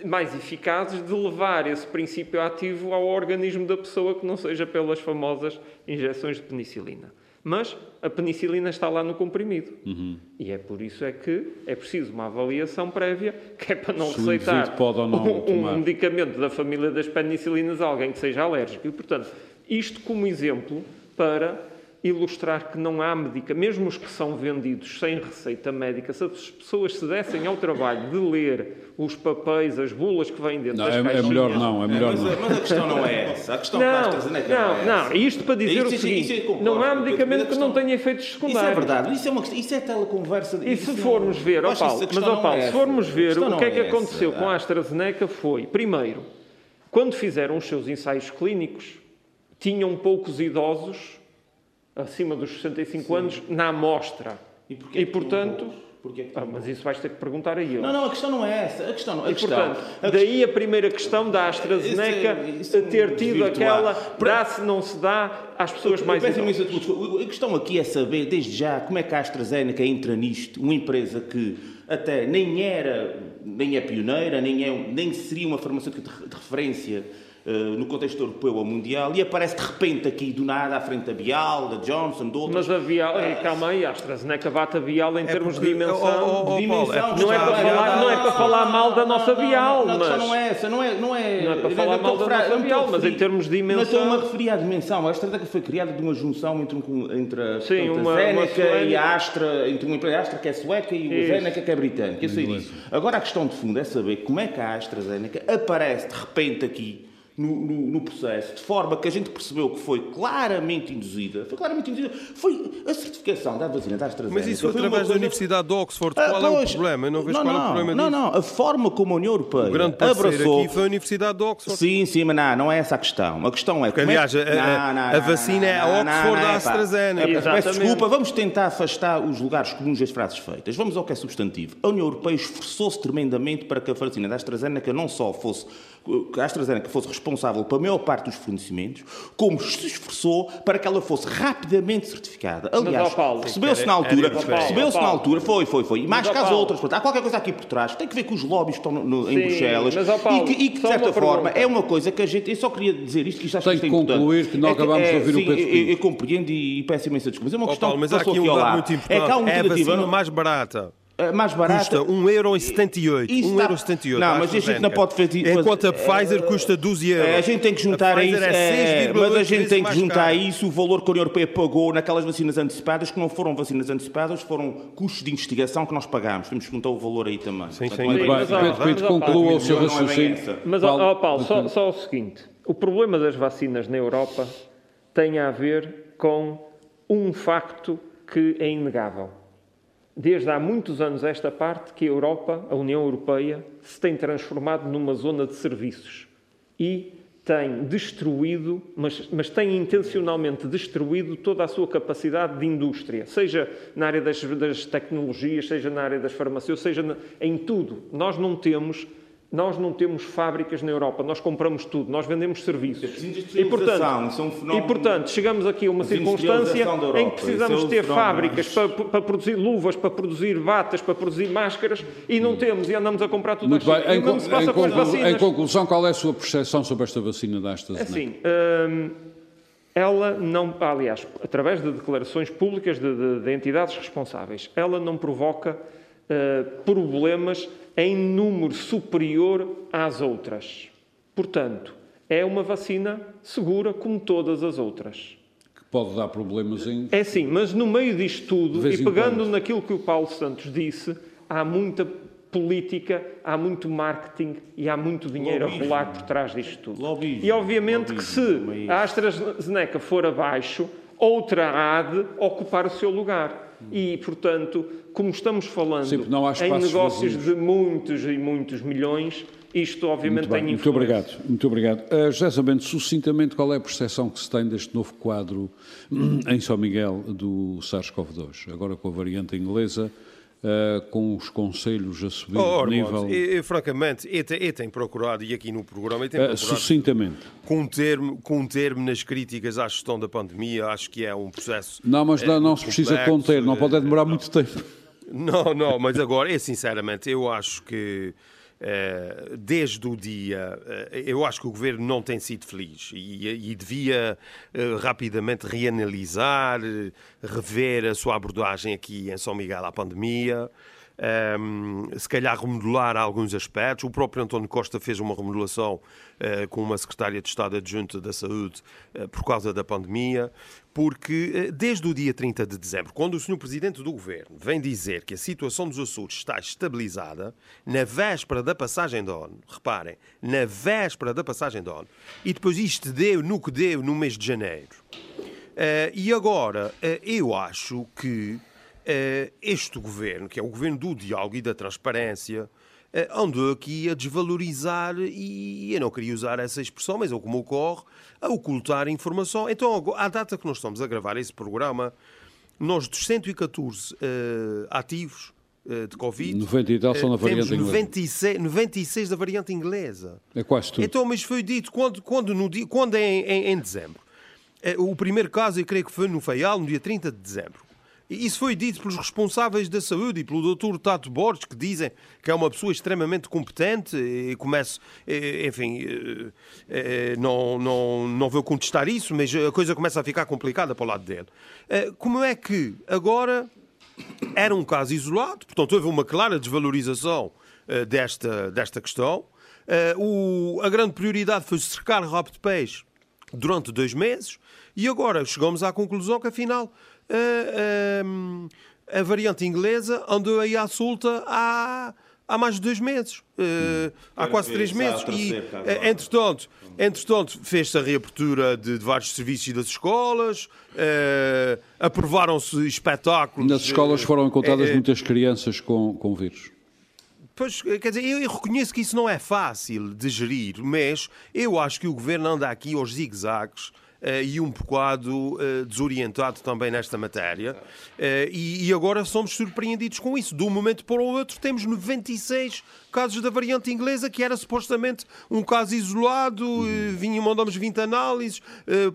mais eficazes de levar esse princípio ativo ao organismo da pessoa que não seja pelas famosas injeções de penicilina. Mas a penicilina está lá no comprimido. Uhum. E é por isso é que é preciso uma avaliação prévia, que é para não Se receitar não um, um medicamento da família das penicilinas a alguém que seja alérgico. E, portanto, isto como exemplo para ilustrar que não há médica, mesmo os que são vendidos sem receita médica, se as pessoas se dessem ao trabalho de ler os papéis, as bulas que vêm dentro não, das é, caixinhas... É melhor não, é melhor é, mas, não. Mas a questão não é essa. A questão não, que não, não, não, é isto para dizer isso, o seguinte, isso, isso não há medicamento que não tenha efeitos secundários. Isso é verdade, isso é, uma, isso é teleconversa... E se formos ver, ó Paulo, mas ó Paulo, se formos ver, o que é que aconteceu com a AstraZeneca foi, primeiro, quando fizeram os seus ensaios clínicos, tinham poucos idosos acima dos 65 Sim. anos na amostra. E, e portanto. Ah, mas isso vais ter que perguntar a ele. Não, não, a questão não é essa. A questão não, a e, questão, portanto, a daí a primeira questão da AstraZeneca isso é, isso é ter tido aquela dá-se, não se dá às pessoas eu, mais idosas. A questão aqui é saber, desde já, como é que a AstraZeneca entra nisto, uma empresa que até nem era, nem é pioneira, nem, é, nem seria uma farmacêutica de referência no contexto europeu ou mundial e aparece de repente aqui do nada à frente da Bial, da Johnson, de outras. Mas a Bial, uh, calma aí, a AstraZeneca bate a Bial em é termos porque, de dimensão. Oh, oh, oh, dimensão é não, é para falar, não é para falar mal da nossa Bial, não, mas. Não, não é essa, não é. Não é, não é para falar mal da nossa Bial, mas em termos de dimensão. Não estou-me a referir à dimensão. A AstraZeneca foi criada de uma junção entre, entre a, Sim, uma, a Zeneca e a Astra, entre uma empresa Astra que é sueca e a Zeneca que é britânica. Eu sei disso. Agora a questão de fundo é saber como é que a AstraZeneca aparece de repente aqui no, no, no, processo, de forma que a gente percebeu que foi claramente induzida, foi claramente induzida, foi a certificação da vacina da AstraZeneca. Mas isso foi através da Universidade de Oxford. Ah, qual pois, é o problema? Eu não vejo não, qual é o problema não, disso. Não, não, a forma como a União Europeia o grande abraçou... aqui foi a Universidade de Oxford. Sim, sim, mas não, não é essa a questão. A questão é... Porque, aliás, é... a, a, a, vacina é a Oxford da AstraZeneca. Peço desculpa, vamos tentar afastar os lugares comuns das frases feitas. Vamos ao que é substantivo. A União Europeia esforçou-se tremendamente para que a vacina da AstraZeneca não só fosse que a AstraZeneca fosse responsável pela maior parte dos fornecimentos, como se esforçou para que ela fosse rapidamente certificada. Aliás, recebeu-se na altura, recebeu-se na altura, foi, foi, foi, e mais que as outras. Há qualquer coisa aqui por trás, tem que ver com os lobbies que estão no, em Bruxelas. mas, Paulo, e que, e que de certa forma, é uma coisa que a gente, eu só queria dizer isto, que isto acho tem que isto é concluir que não é acabamos é, de ouvir sim, o Pedro eu, eu, compreendo e, e peço imensa desculpa, mas é uma questão Paulo, mas há aqui um muito importante, é, que há uma é a vacina mais barata mais barata. Custa 1,78€. 1,78€. Não, mas a gente não pode fazer Enquanto a Pfizer custa 12 euros. A gente tem que juntar a, isso. É, é mas a gente tem que juntar a isso o valor que a União Europeia pagou naquelas vacinas antecipadas, que não foram vacinas antecipadas, foram custos de investigação que nós pagámos. Temos que juntar o valor aí também. Sim, sim. Muito bem. Pedro conclua o seu raciocínio. Mas, ó Paulo, só, só o seguinte. O problema das vacinas na Europa tem a ver com um facto que é inegável desde há muitos anos esta parte que a Europa, a União Europeia, se tem transformado numa zona de serviços e tem destruído, mas, mas tem intencionalmente destruído toda a sua capacidade de indústria, seja na área das, das tecnologias, seja na área das farmacêuticas, seja na, em tudo. Nós não temos nós não temos fábricas na Europa, nós compramos tudo, nós vendemos serviços. E portanto, é um e, portanto chegamos aqui a uma circunstância em que precisamos é ter fábricas para, para, produzir luvas, para produzir batas, para produzir máscaras e não temos e andamos a comprar tudo Muito bem. Em, em, em, conclusão, qual é a sua percepção sobre esta vacina da AstraZeneca? Assim, hum, ela não, aliás, através de declarações públicas de, de, de entidades responsáveis, ela não provoca uh, problemas em número superior às outras. Portanto, é uma vacina segura como todas as outras. Que pode dar problemas em. É sim, mas no meio disto tudo, e pegando quando. naquilo que o Paulo Santos disse, há muita política, há muito marketing e há muito dinheiro Lobismo. a rolar por trás disto tudo. Lobismo. E obviamente Lobismo. que se a AstraZeneca for abaixo, outra há de ocupar o seu lugar. E, portanto, como estamos falando Sim, em negócios vazios. de muitos e muitos milhões, isto obviamente muito tem influência. Muito obrigado. Muito obrigado. Uh, José Sabento, sucintamente, qual é a percepção que se tem deste novo quadro em São Miguel do SARS-CoV-2? Agora com a variante inglesa, Uh, com os conselhos a subir oh, de nível... Eu, francamente, eu, eu tenho procurado, e aqui no programa, eu tenho uh, sucintamente. Com um, termo, com um termo nas críticas à gestão da pandemia, acho que é um processo... Não, mas não, não se precisa conter, não pode demorar muito tempo. Não, não, mas agora, é sinceramente, eu acho que eh, desde o dia, eh, eu acho que o governo não tem sido feliz e, devia eh, rapidamente reanalisar, rever a sua abordagem aqui em São Miguel à pandemia um, se calhar remodelar alguns aspectos. O próprio António Costa fez uma remodelação uh, com uma secretária de Estado adjunta da Saúde uh, por causa da pandemia, porque uh, desde o dia 30 de dezembro, quando o Sr. Presidente do Governo vem dizer que a situação dos Açores está estabilizada, na véspera da passagem de ONU, reparem, na véspera da passagem de ONU, e depois isto deu no que deu no mês de janeiro. e agora, eu acho que eh, este governo, que é o governo do diálogo e da transparência, eh, andou aqui a desvalorizar, e eu não queria usar essa expressão, mas é como ocorre, a ocultar informação. Então, à data que nós estamos a gravar esse programa, nós dos 114 uh, eh, ativos uh, de Covid, 90 e tal são na variante temos 96, 96 da variante inglesa. É quase tudo. Então, mas foi dito quando, quando, no, quando é em, em, em dezembro. O primeiro caso, eu creio que foi no Faial, no dia 30 de dezembro. Isso foi dito pelos responsáveis da saúde e pelo Dr. Tato Borges, que dizem que é uma pessoa extremamente competente e começo, enfim, não, não, não vou contestar isso, mas a coisa começa a ficar complicada para o lado dele. Como é que agora era um caso isolado, portanto houve uma clara desvalorização desta, desta questão. O, a grande prioridade foi cercar rabo de peixe durante dois meses e agora chegamos à conclusão que afinal a, a, a variante inglesa andou aí à solta há, há mais de dois meses, uh, há quase três meses. E, uh, entretanto, entretanto fez-se a reabertura de, de, vários serviços das escolas, uh, aprovaram-se espetáculos. Nas escolas foram encontradas muitas crianças com, com vírus. Pois, quer dizer, eu reconheço que isso não é fácil de gerir, mas eu acho que o governo anda aqui aos zigue-zagues eh, e um bocado eh, desorientado também nesta matéria. Eh, e agora somos surpreendidos com isso. De um momento para o outro, temos 96 casos da variante inglesa, que era supostamente um caso isolado, uhum. vinha, mandamos 20 análises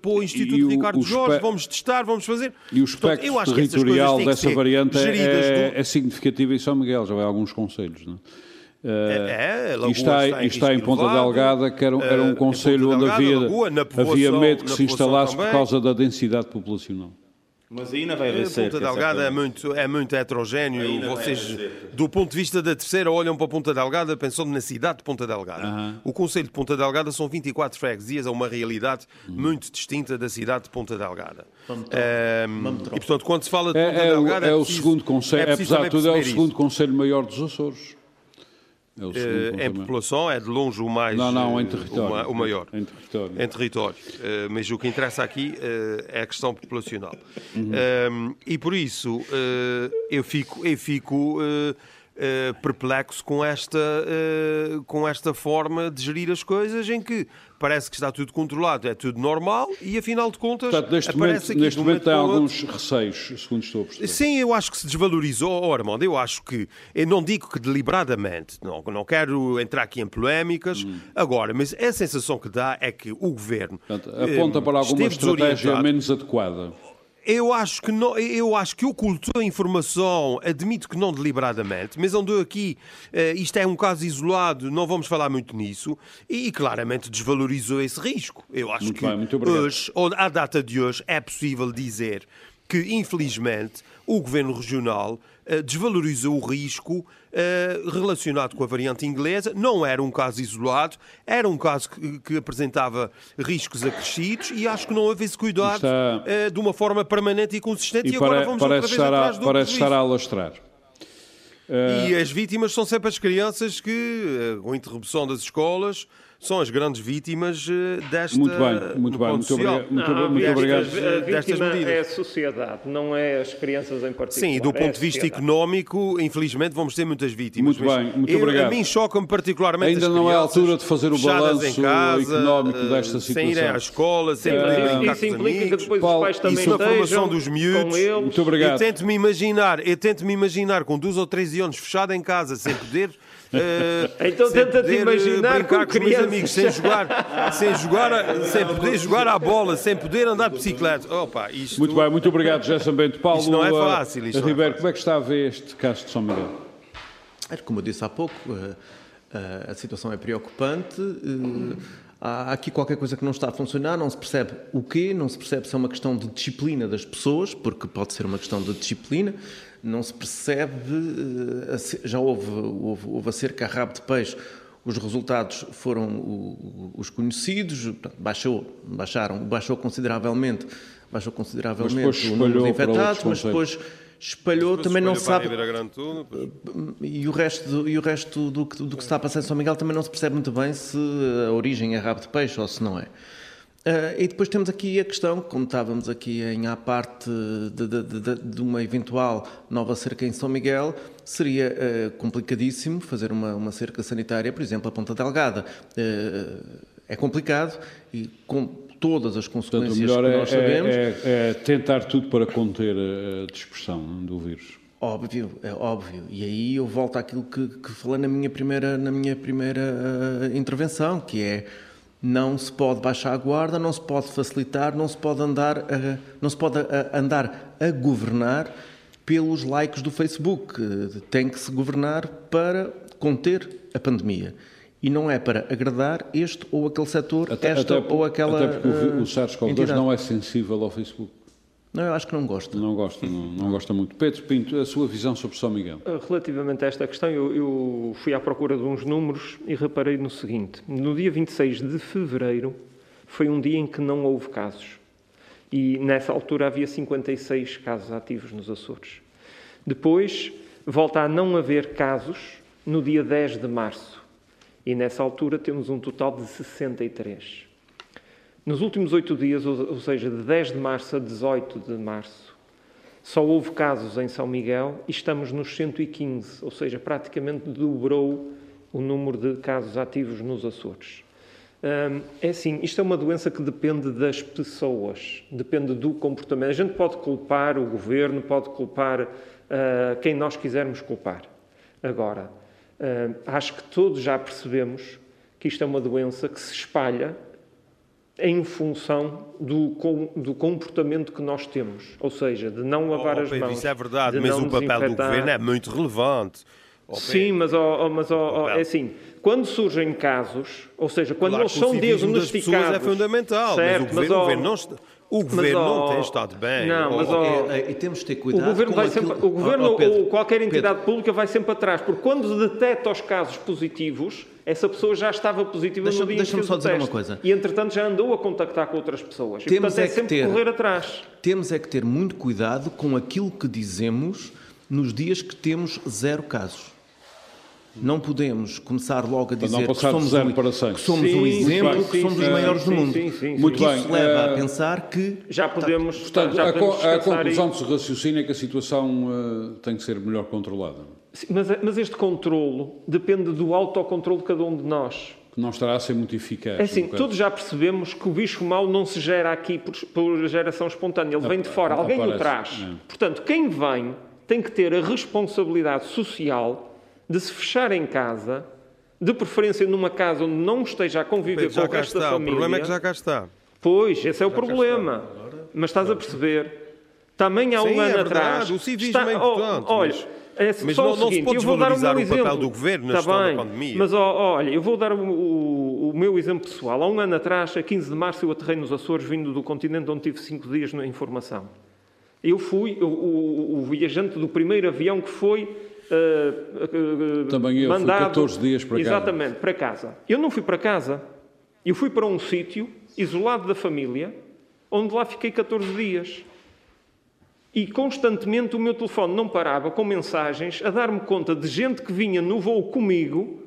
para o Instituto e Ricardo Jorge, vamos testar, vamos fazer. E o espectro Portanto, territorial dessa variante é, do... é significativo em São Miguel, já vai alguns conselhos, não é? É, é está, está, em, está em Ponta Delgada, que era, era um uh, conselho onde havia, Lagoa, havia medo que se instalasse também. por causa da densidade populacional. Mas não vai haver A cerca, Ponta Delgada é muito, é muito heterogéneo. Ainda Vocês, haver do ponto de vista da terceira, olham para a Ponta Delgada pensando na cidade de Ponta Delgada. O Conselho de Ponta Delgada são 24 freguesias, é uma realidade muito distinta da cidade de Ponta Delgada. Ehm, e, portanto, quando se fala de Ponta É, é o, Delgada... é o preciso- segundo conselho, é preciso apesar de tudo, é o segundo isso. conselho maior dos Açores. É o segundo Eh, em população é de longe o mais... Não, não, em eh, território. O, ma- o maior. Em território. Em território. Eh, mas o que interessa aqui é a questão populacional. Uhum. Um, e por isso eu fico, eu fico perplexo com esta, com esta forma de gerir as coisas em que parece que está tudo controlado, é tudo normal e afinal de contas Portanto, neste aparece momento, aqui neste momento tem outro. alguns receios, segundo estou a perceber. Sim, eu acho que se desvalorizou, oh, Armando, eu acho que, eu não digo que deliberadamente, não, não quero entrar aqui em polémicas Hum. agora, mas a sensação que dá é que o governo Portanto, aponta eh, para alguma estratégia menos adequada. Eu acho que não, eu acho que ocultou a informação, admito que não deliberadamente, mas andou aqui, eh, isto é um caso isolado, não vamos falar muito nisso, e, claramente desvalorizou esse risco. Eu acho Muito que bem, hoje, ou à data de hoje, é possível dizer que, infelizmente, o governo regional desvalorizou o risco eh, relacionado com a variante inglesa. Não era um caso isolado, era um caso que, que apresentava riscos acrescidos e acho que não houve esse cuidado Está- eh, de uma forma permanente e consistente. E, E agora pare- vamos outra parece, vez estar a, atrás do parece estar a alastrar. E as vítimas são sempre as crianças que, eh, com a interrupção das escolas, são as grandes vítimas eh, desta. Muito bem, muito bem, muito social. obrigado. Muito, Não, muito obrigado. A destas medidas. é a sociedade, não é as crianças em particular. Sim, e do é ponto de vista económico, infelizmente, vamos ter muitas vítimas. Muito bem, muito eu- obrigado. A mim choca-me particularmente Ainda as não é a altura de fazer o balanço casa, económico eh, desta Sem irem situação. à escola, sem mas poderem isso, brincar isso os implica que amigos. depois Paulo, os pais também isso formação estejam dos miúdos. Muito obrigado. Eu tento-me imaginar, eu tento-me imaginar com 12 ou 13 anos fechado em casa, sem poder. Eh, Então tenta-te eh, imaginar brincar com com, os meus amigos, sem jogar, sem jogar, sem poder jogar à bola, sem poder andar de bicicleta. Opa, isto... Muito bem, muito obrigado, José Bento. Paulo Isto não é eh, fácil, isto não é Ribeiro, fácil. como é que está a ver este caso de São Miguel? É, Como eu disse há pouco, a situação é preocupante. Há aqui qualquer coisa que não está a funcionar, não se percebe o quê, não se percebe se é uma questão de disciplina das pessoas, porque pode ser uma questão de disciplina, não se percebe, eh, a já houve, houve, houve acerca a rabo de peixe, os resultados foram os conhecidos, portanto, baixou, baixaram, baixou consideravelmente, baixou consideravelmente depois o número de espalhou para infectados, mas depois espalhou, também não se a sabe tudo, e o resto, do, e o resto do, que, do que se está a passar em São Miguel também não se percebe muito bem se a origem é rabo de peixe ou se não é. Ah, e depois temos aqui a questão, como estávamos aqui em à parte de, de- de- de- uma eventual nova cerca em São Miguel, seria ah, complicadíssimo fazer uma, uma cerca sanitária, por exemplo, a Ponta Delgada. Ah, é complicado e com todas as Portanto, consequências melhor que é, nós sabemos. é- é- é tentar tudo para conter a dispersão do vírus. Óbvio, é óbvio. E aí eu volto àquilo que, que falei na minha primeira, na minha primeira intervenção, que é não se pode baixar a guarda, não se pode facilitar, não se pode andar a, não se pode a- andar a governar pelos likes do Facebook. Tem que se governar para conter a pandemia. E não é para agradar este ou aquele setor, esta por- ou aquela até porque o, vi- eh, o SARS-CoV-2 entidade. não é sensível ao Facebook. Não, eu acho que não gosto. Não gosta, não, não gosta muito. Pedro Pinto, a sua visão sobre São Miguel. Relativamente a esta questão, eu, eu fui à procura de uns números e reparei no seguinte: no dia 26 de fevereiro foi um dia em que não houve casos. E nessa altura havia 56 casos ativos nos Açores. Depois volta a não haver casos no dia 10 de março. E nessa altura temos um total de 63. Nos últimos oito dias, ou seja, de 10 de março a 18 de março, só houve casos em São Miguel e estamos nos 115, ou seja, praticamente dobrou o número de casos ativos nos Açores. Hum, é assim, isto é uma doença que depende das pessoas, depende do comportamento. A gente pode culpar o governo, pode culpar ah, quem nós quisermos culpar. Agora, ah, acho que todos já percebemos que isto é uma doença que se espalha em função do, com- do comportamento que nós temos, ou seja, de não lavar Oh, as Pedro, mãos. Isso é verdade, de mas o papel do governo é muito relevante. Oh. Sim, mas, ó, ó, mas papel. é assim, quando surgem casos, ou seja, quando Claro eles são pessoas é fundamental, certo, mas o governo, governo não está- O governo Mas, não tem estado bem. não, mas, Ó, ó, É, é, e temos de ter O cuidado governo, com vai aquilo... sempre, o governo Oh, oh, Pedro, ou qualquer entidade Pedro, pública vai sempre atrás, porque quando detecta os casos positivos, essa pessoa já estava positiva Deixa- no dia em que deixa-me só o dizer uma teste. coisa. E entretanto já andou a contactar com outras pessoas. E, Temos portanto é, é que sempre ter- correr atrás. Temos é que ter muito cuidado com aquilo que dizemos nos dias que temos zero casos. Não podemos começar logo a dizer que somos, o, que somos Sim, o exemplo, bem, que sim, somos sim, os maiores sim, do mundo. sim, sim, sim. Muito bem, Isso leva eh, a pensar que Já podemos, Portanto, já a, podemos a descansar conclusão aí. do seu raciocínio é que a situação eh, tem que ser melhor controlada. Sim, Mas, mas este controlo depende do autocontrole de cada um de nós. Que não estará a ser muito eficaz. É assim, todos já percebemos que o bicho mau não se gera aqui por, por geração espontânea, ele vem de fora, alguém o aparece, traz. é. Portanto, quem vem tem que ter a responsabilidade social de se fechar em casa, de preferência numa casa onde não esteja a conviver com o resto da está. O família. problema é que já cá está. Pois, esse é o problema. Mas estás a perceber? Também há um Sim, é ano verdade, atrás. o civismo é oh, importante, olha, mas- é mas só não- o não se seguinte, pode eu vou dar o meu o papel exemplo. do governo na Tá gestão da bem, pandemia. Mas olha, eu vou dar o, o- o meu exemplo pessoal. Há um ano atrás, a 15 de março, eu aterrei nos Açores, vindo do continente onde tive cinco dias na informação. Eu fui o, o- o viajante do primeiro avião que foi eh, Também eu, fui mandado 14 dias para casa. Exatamente, para casa. Eu não fui para casa. Eu fui para um sítio isolado da família, onde lá fiquei 14 dias. E constantemente o meu telefone não parava com mensagens a dar-me conta de gente que vinha no voo comigo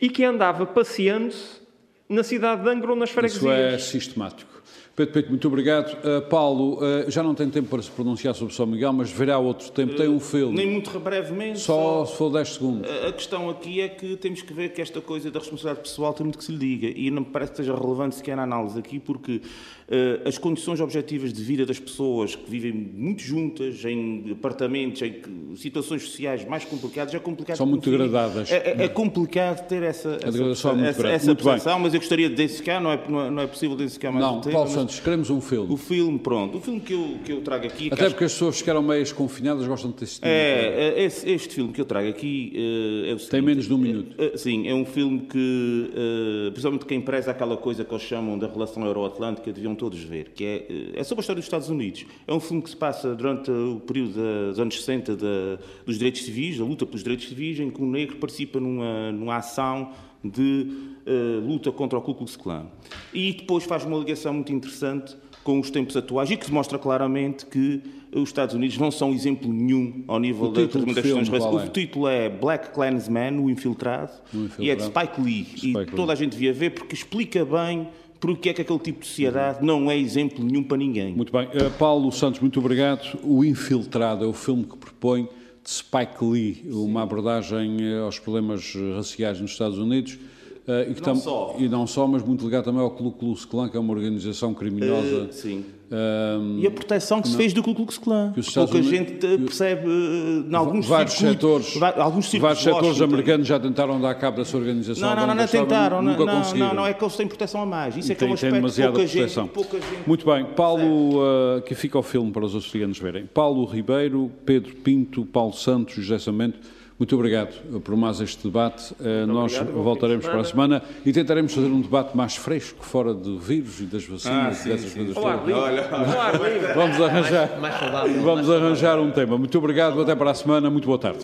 e que andava passeando-se na cidade de Angra ou nas freguesias. Isso é sistemático. Pedro Peito, muito obrigado. Uh, Paulo, uh, já não tem tempo para se pronunciar sobre São Miguel, mas verá outro tempo. Tem um filme. Nem muito brevemente. Só se for 10 segundos. A a questão aqui é que temos que ver que esta coisa da responsabilidade pessoal tem muito que se lhe diga e não me parece que seja relevante sequer a análise aqui porque eh, as condições objetivas de vida das pessoas que vivem muito juntas, em apartamentos, em situações sociais mais complicadas, é complicado. São muito degradadas. É, é- é complicado ter essa, essa, degradação é essa, essa bem. percepção, mas eu gostaria de densificar, não é, não é, não é possível densificar mais Não, o tema. Paulo Santos, queremos um filme. O filme, pronto, o filme que eu, que eu trago aqui... Até acho porque as pessoas que ficaram meias confinadas gostam de ter assistido. é, é, esse- este filme que eu trago aqui eh, é o seguinte, Tem menos de um minuto. eh, sim, é um filme que, eh, principalmente quem preza aquela coisa que eles chamam da relação euroatlântica, deviam todos ver, que é, eh, é sobre a história dos Estados Unidos. É um filme que se passa durante o período dos anos 60 da- dos direitos civis, da luta pelos direitos civis, em que o negro participa numa, numa ação de eh, luta contra o Ku Klux Klan. E depois faz uma ligação muito interessante com os tempos atuais e que demonstra claramente que os Estados Unidos não são exemplo nenhum ao nível da do das qual é? O título é Black Klansman, o infiltrado, O Infiltrado. e é de Spike Lee. Spike e Lee. toda a gente devia ver porque explica bem porque é que aquele tipo de sociedade não é exemplo nenhum para ninguém. Muito bem. Uh, Paulo Santos, muito obrigado. O Infiltrado é o filme que propõe de Spike Lee uma abordagem eh, aos problemas raciais nos Estados Unidos. eh, e, que Não tam- só. e não só, mas muito ligado também ao Ku Klux Klan, que é uma organização criminosa. Eh, sim. Ahm, E a proteção que se fez do Ku Klux Klan. Que Pouca Unidos- gente eh, percebe eh, em alguns vários circuitos- setores, alguns vários setores americanos já tentaram dar cabo dessa organização. Não, não, não, não tentaram. Não, Nunca não, conseguiram. não, não, é que eles têm proteção a mais. Isso é que é tem, um tem aspecto demasiada pouca proteção. gente, pouca gente Muito bem, Paulo, uh, que fica ao filme para os australianos verem. Paulo Ribeiro, Pedro Pinto, Paulo Santos, José Samento, muito obrigado por mais este debate. Uh, nós obrigado, voltaremos para a semana e tentaremos fazer um debate mais fresco, fora do vírus e das vacinas Ah, e dessas sim. coisas todas. Vamos arranjar, mais saudável, vamos mais arranjar um tema. Muito obrigado, até para a semana, muito boa tarde.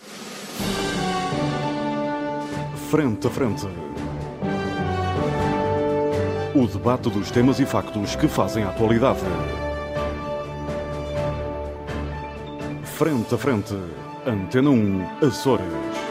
Frente a frente. O debate dos temas e factos que fazem a atualidade. Frente a frente. Antena 1, Açores.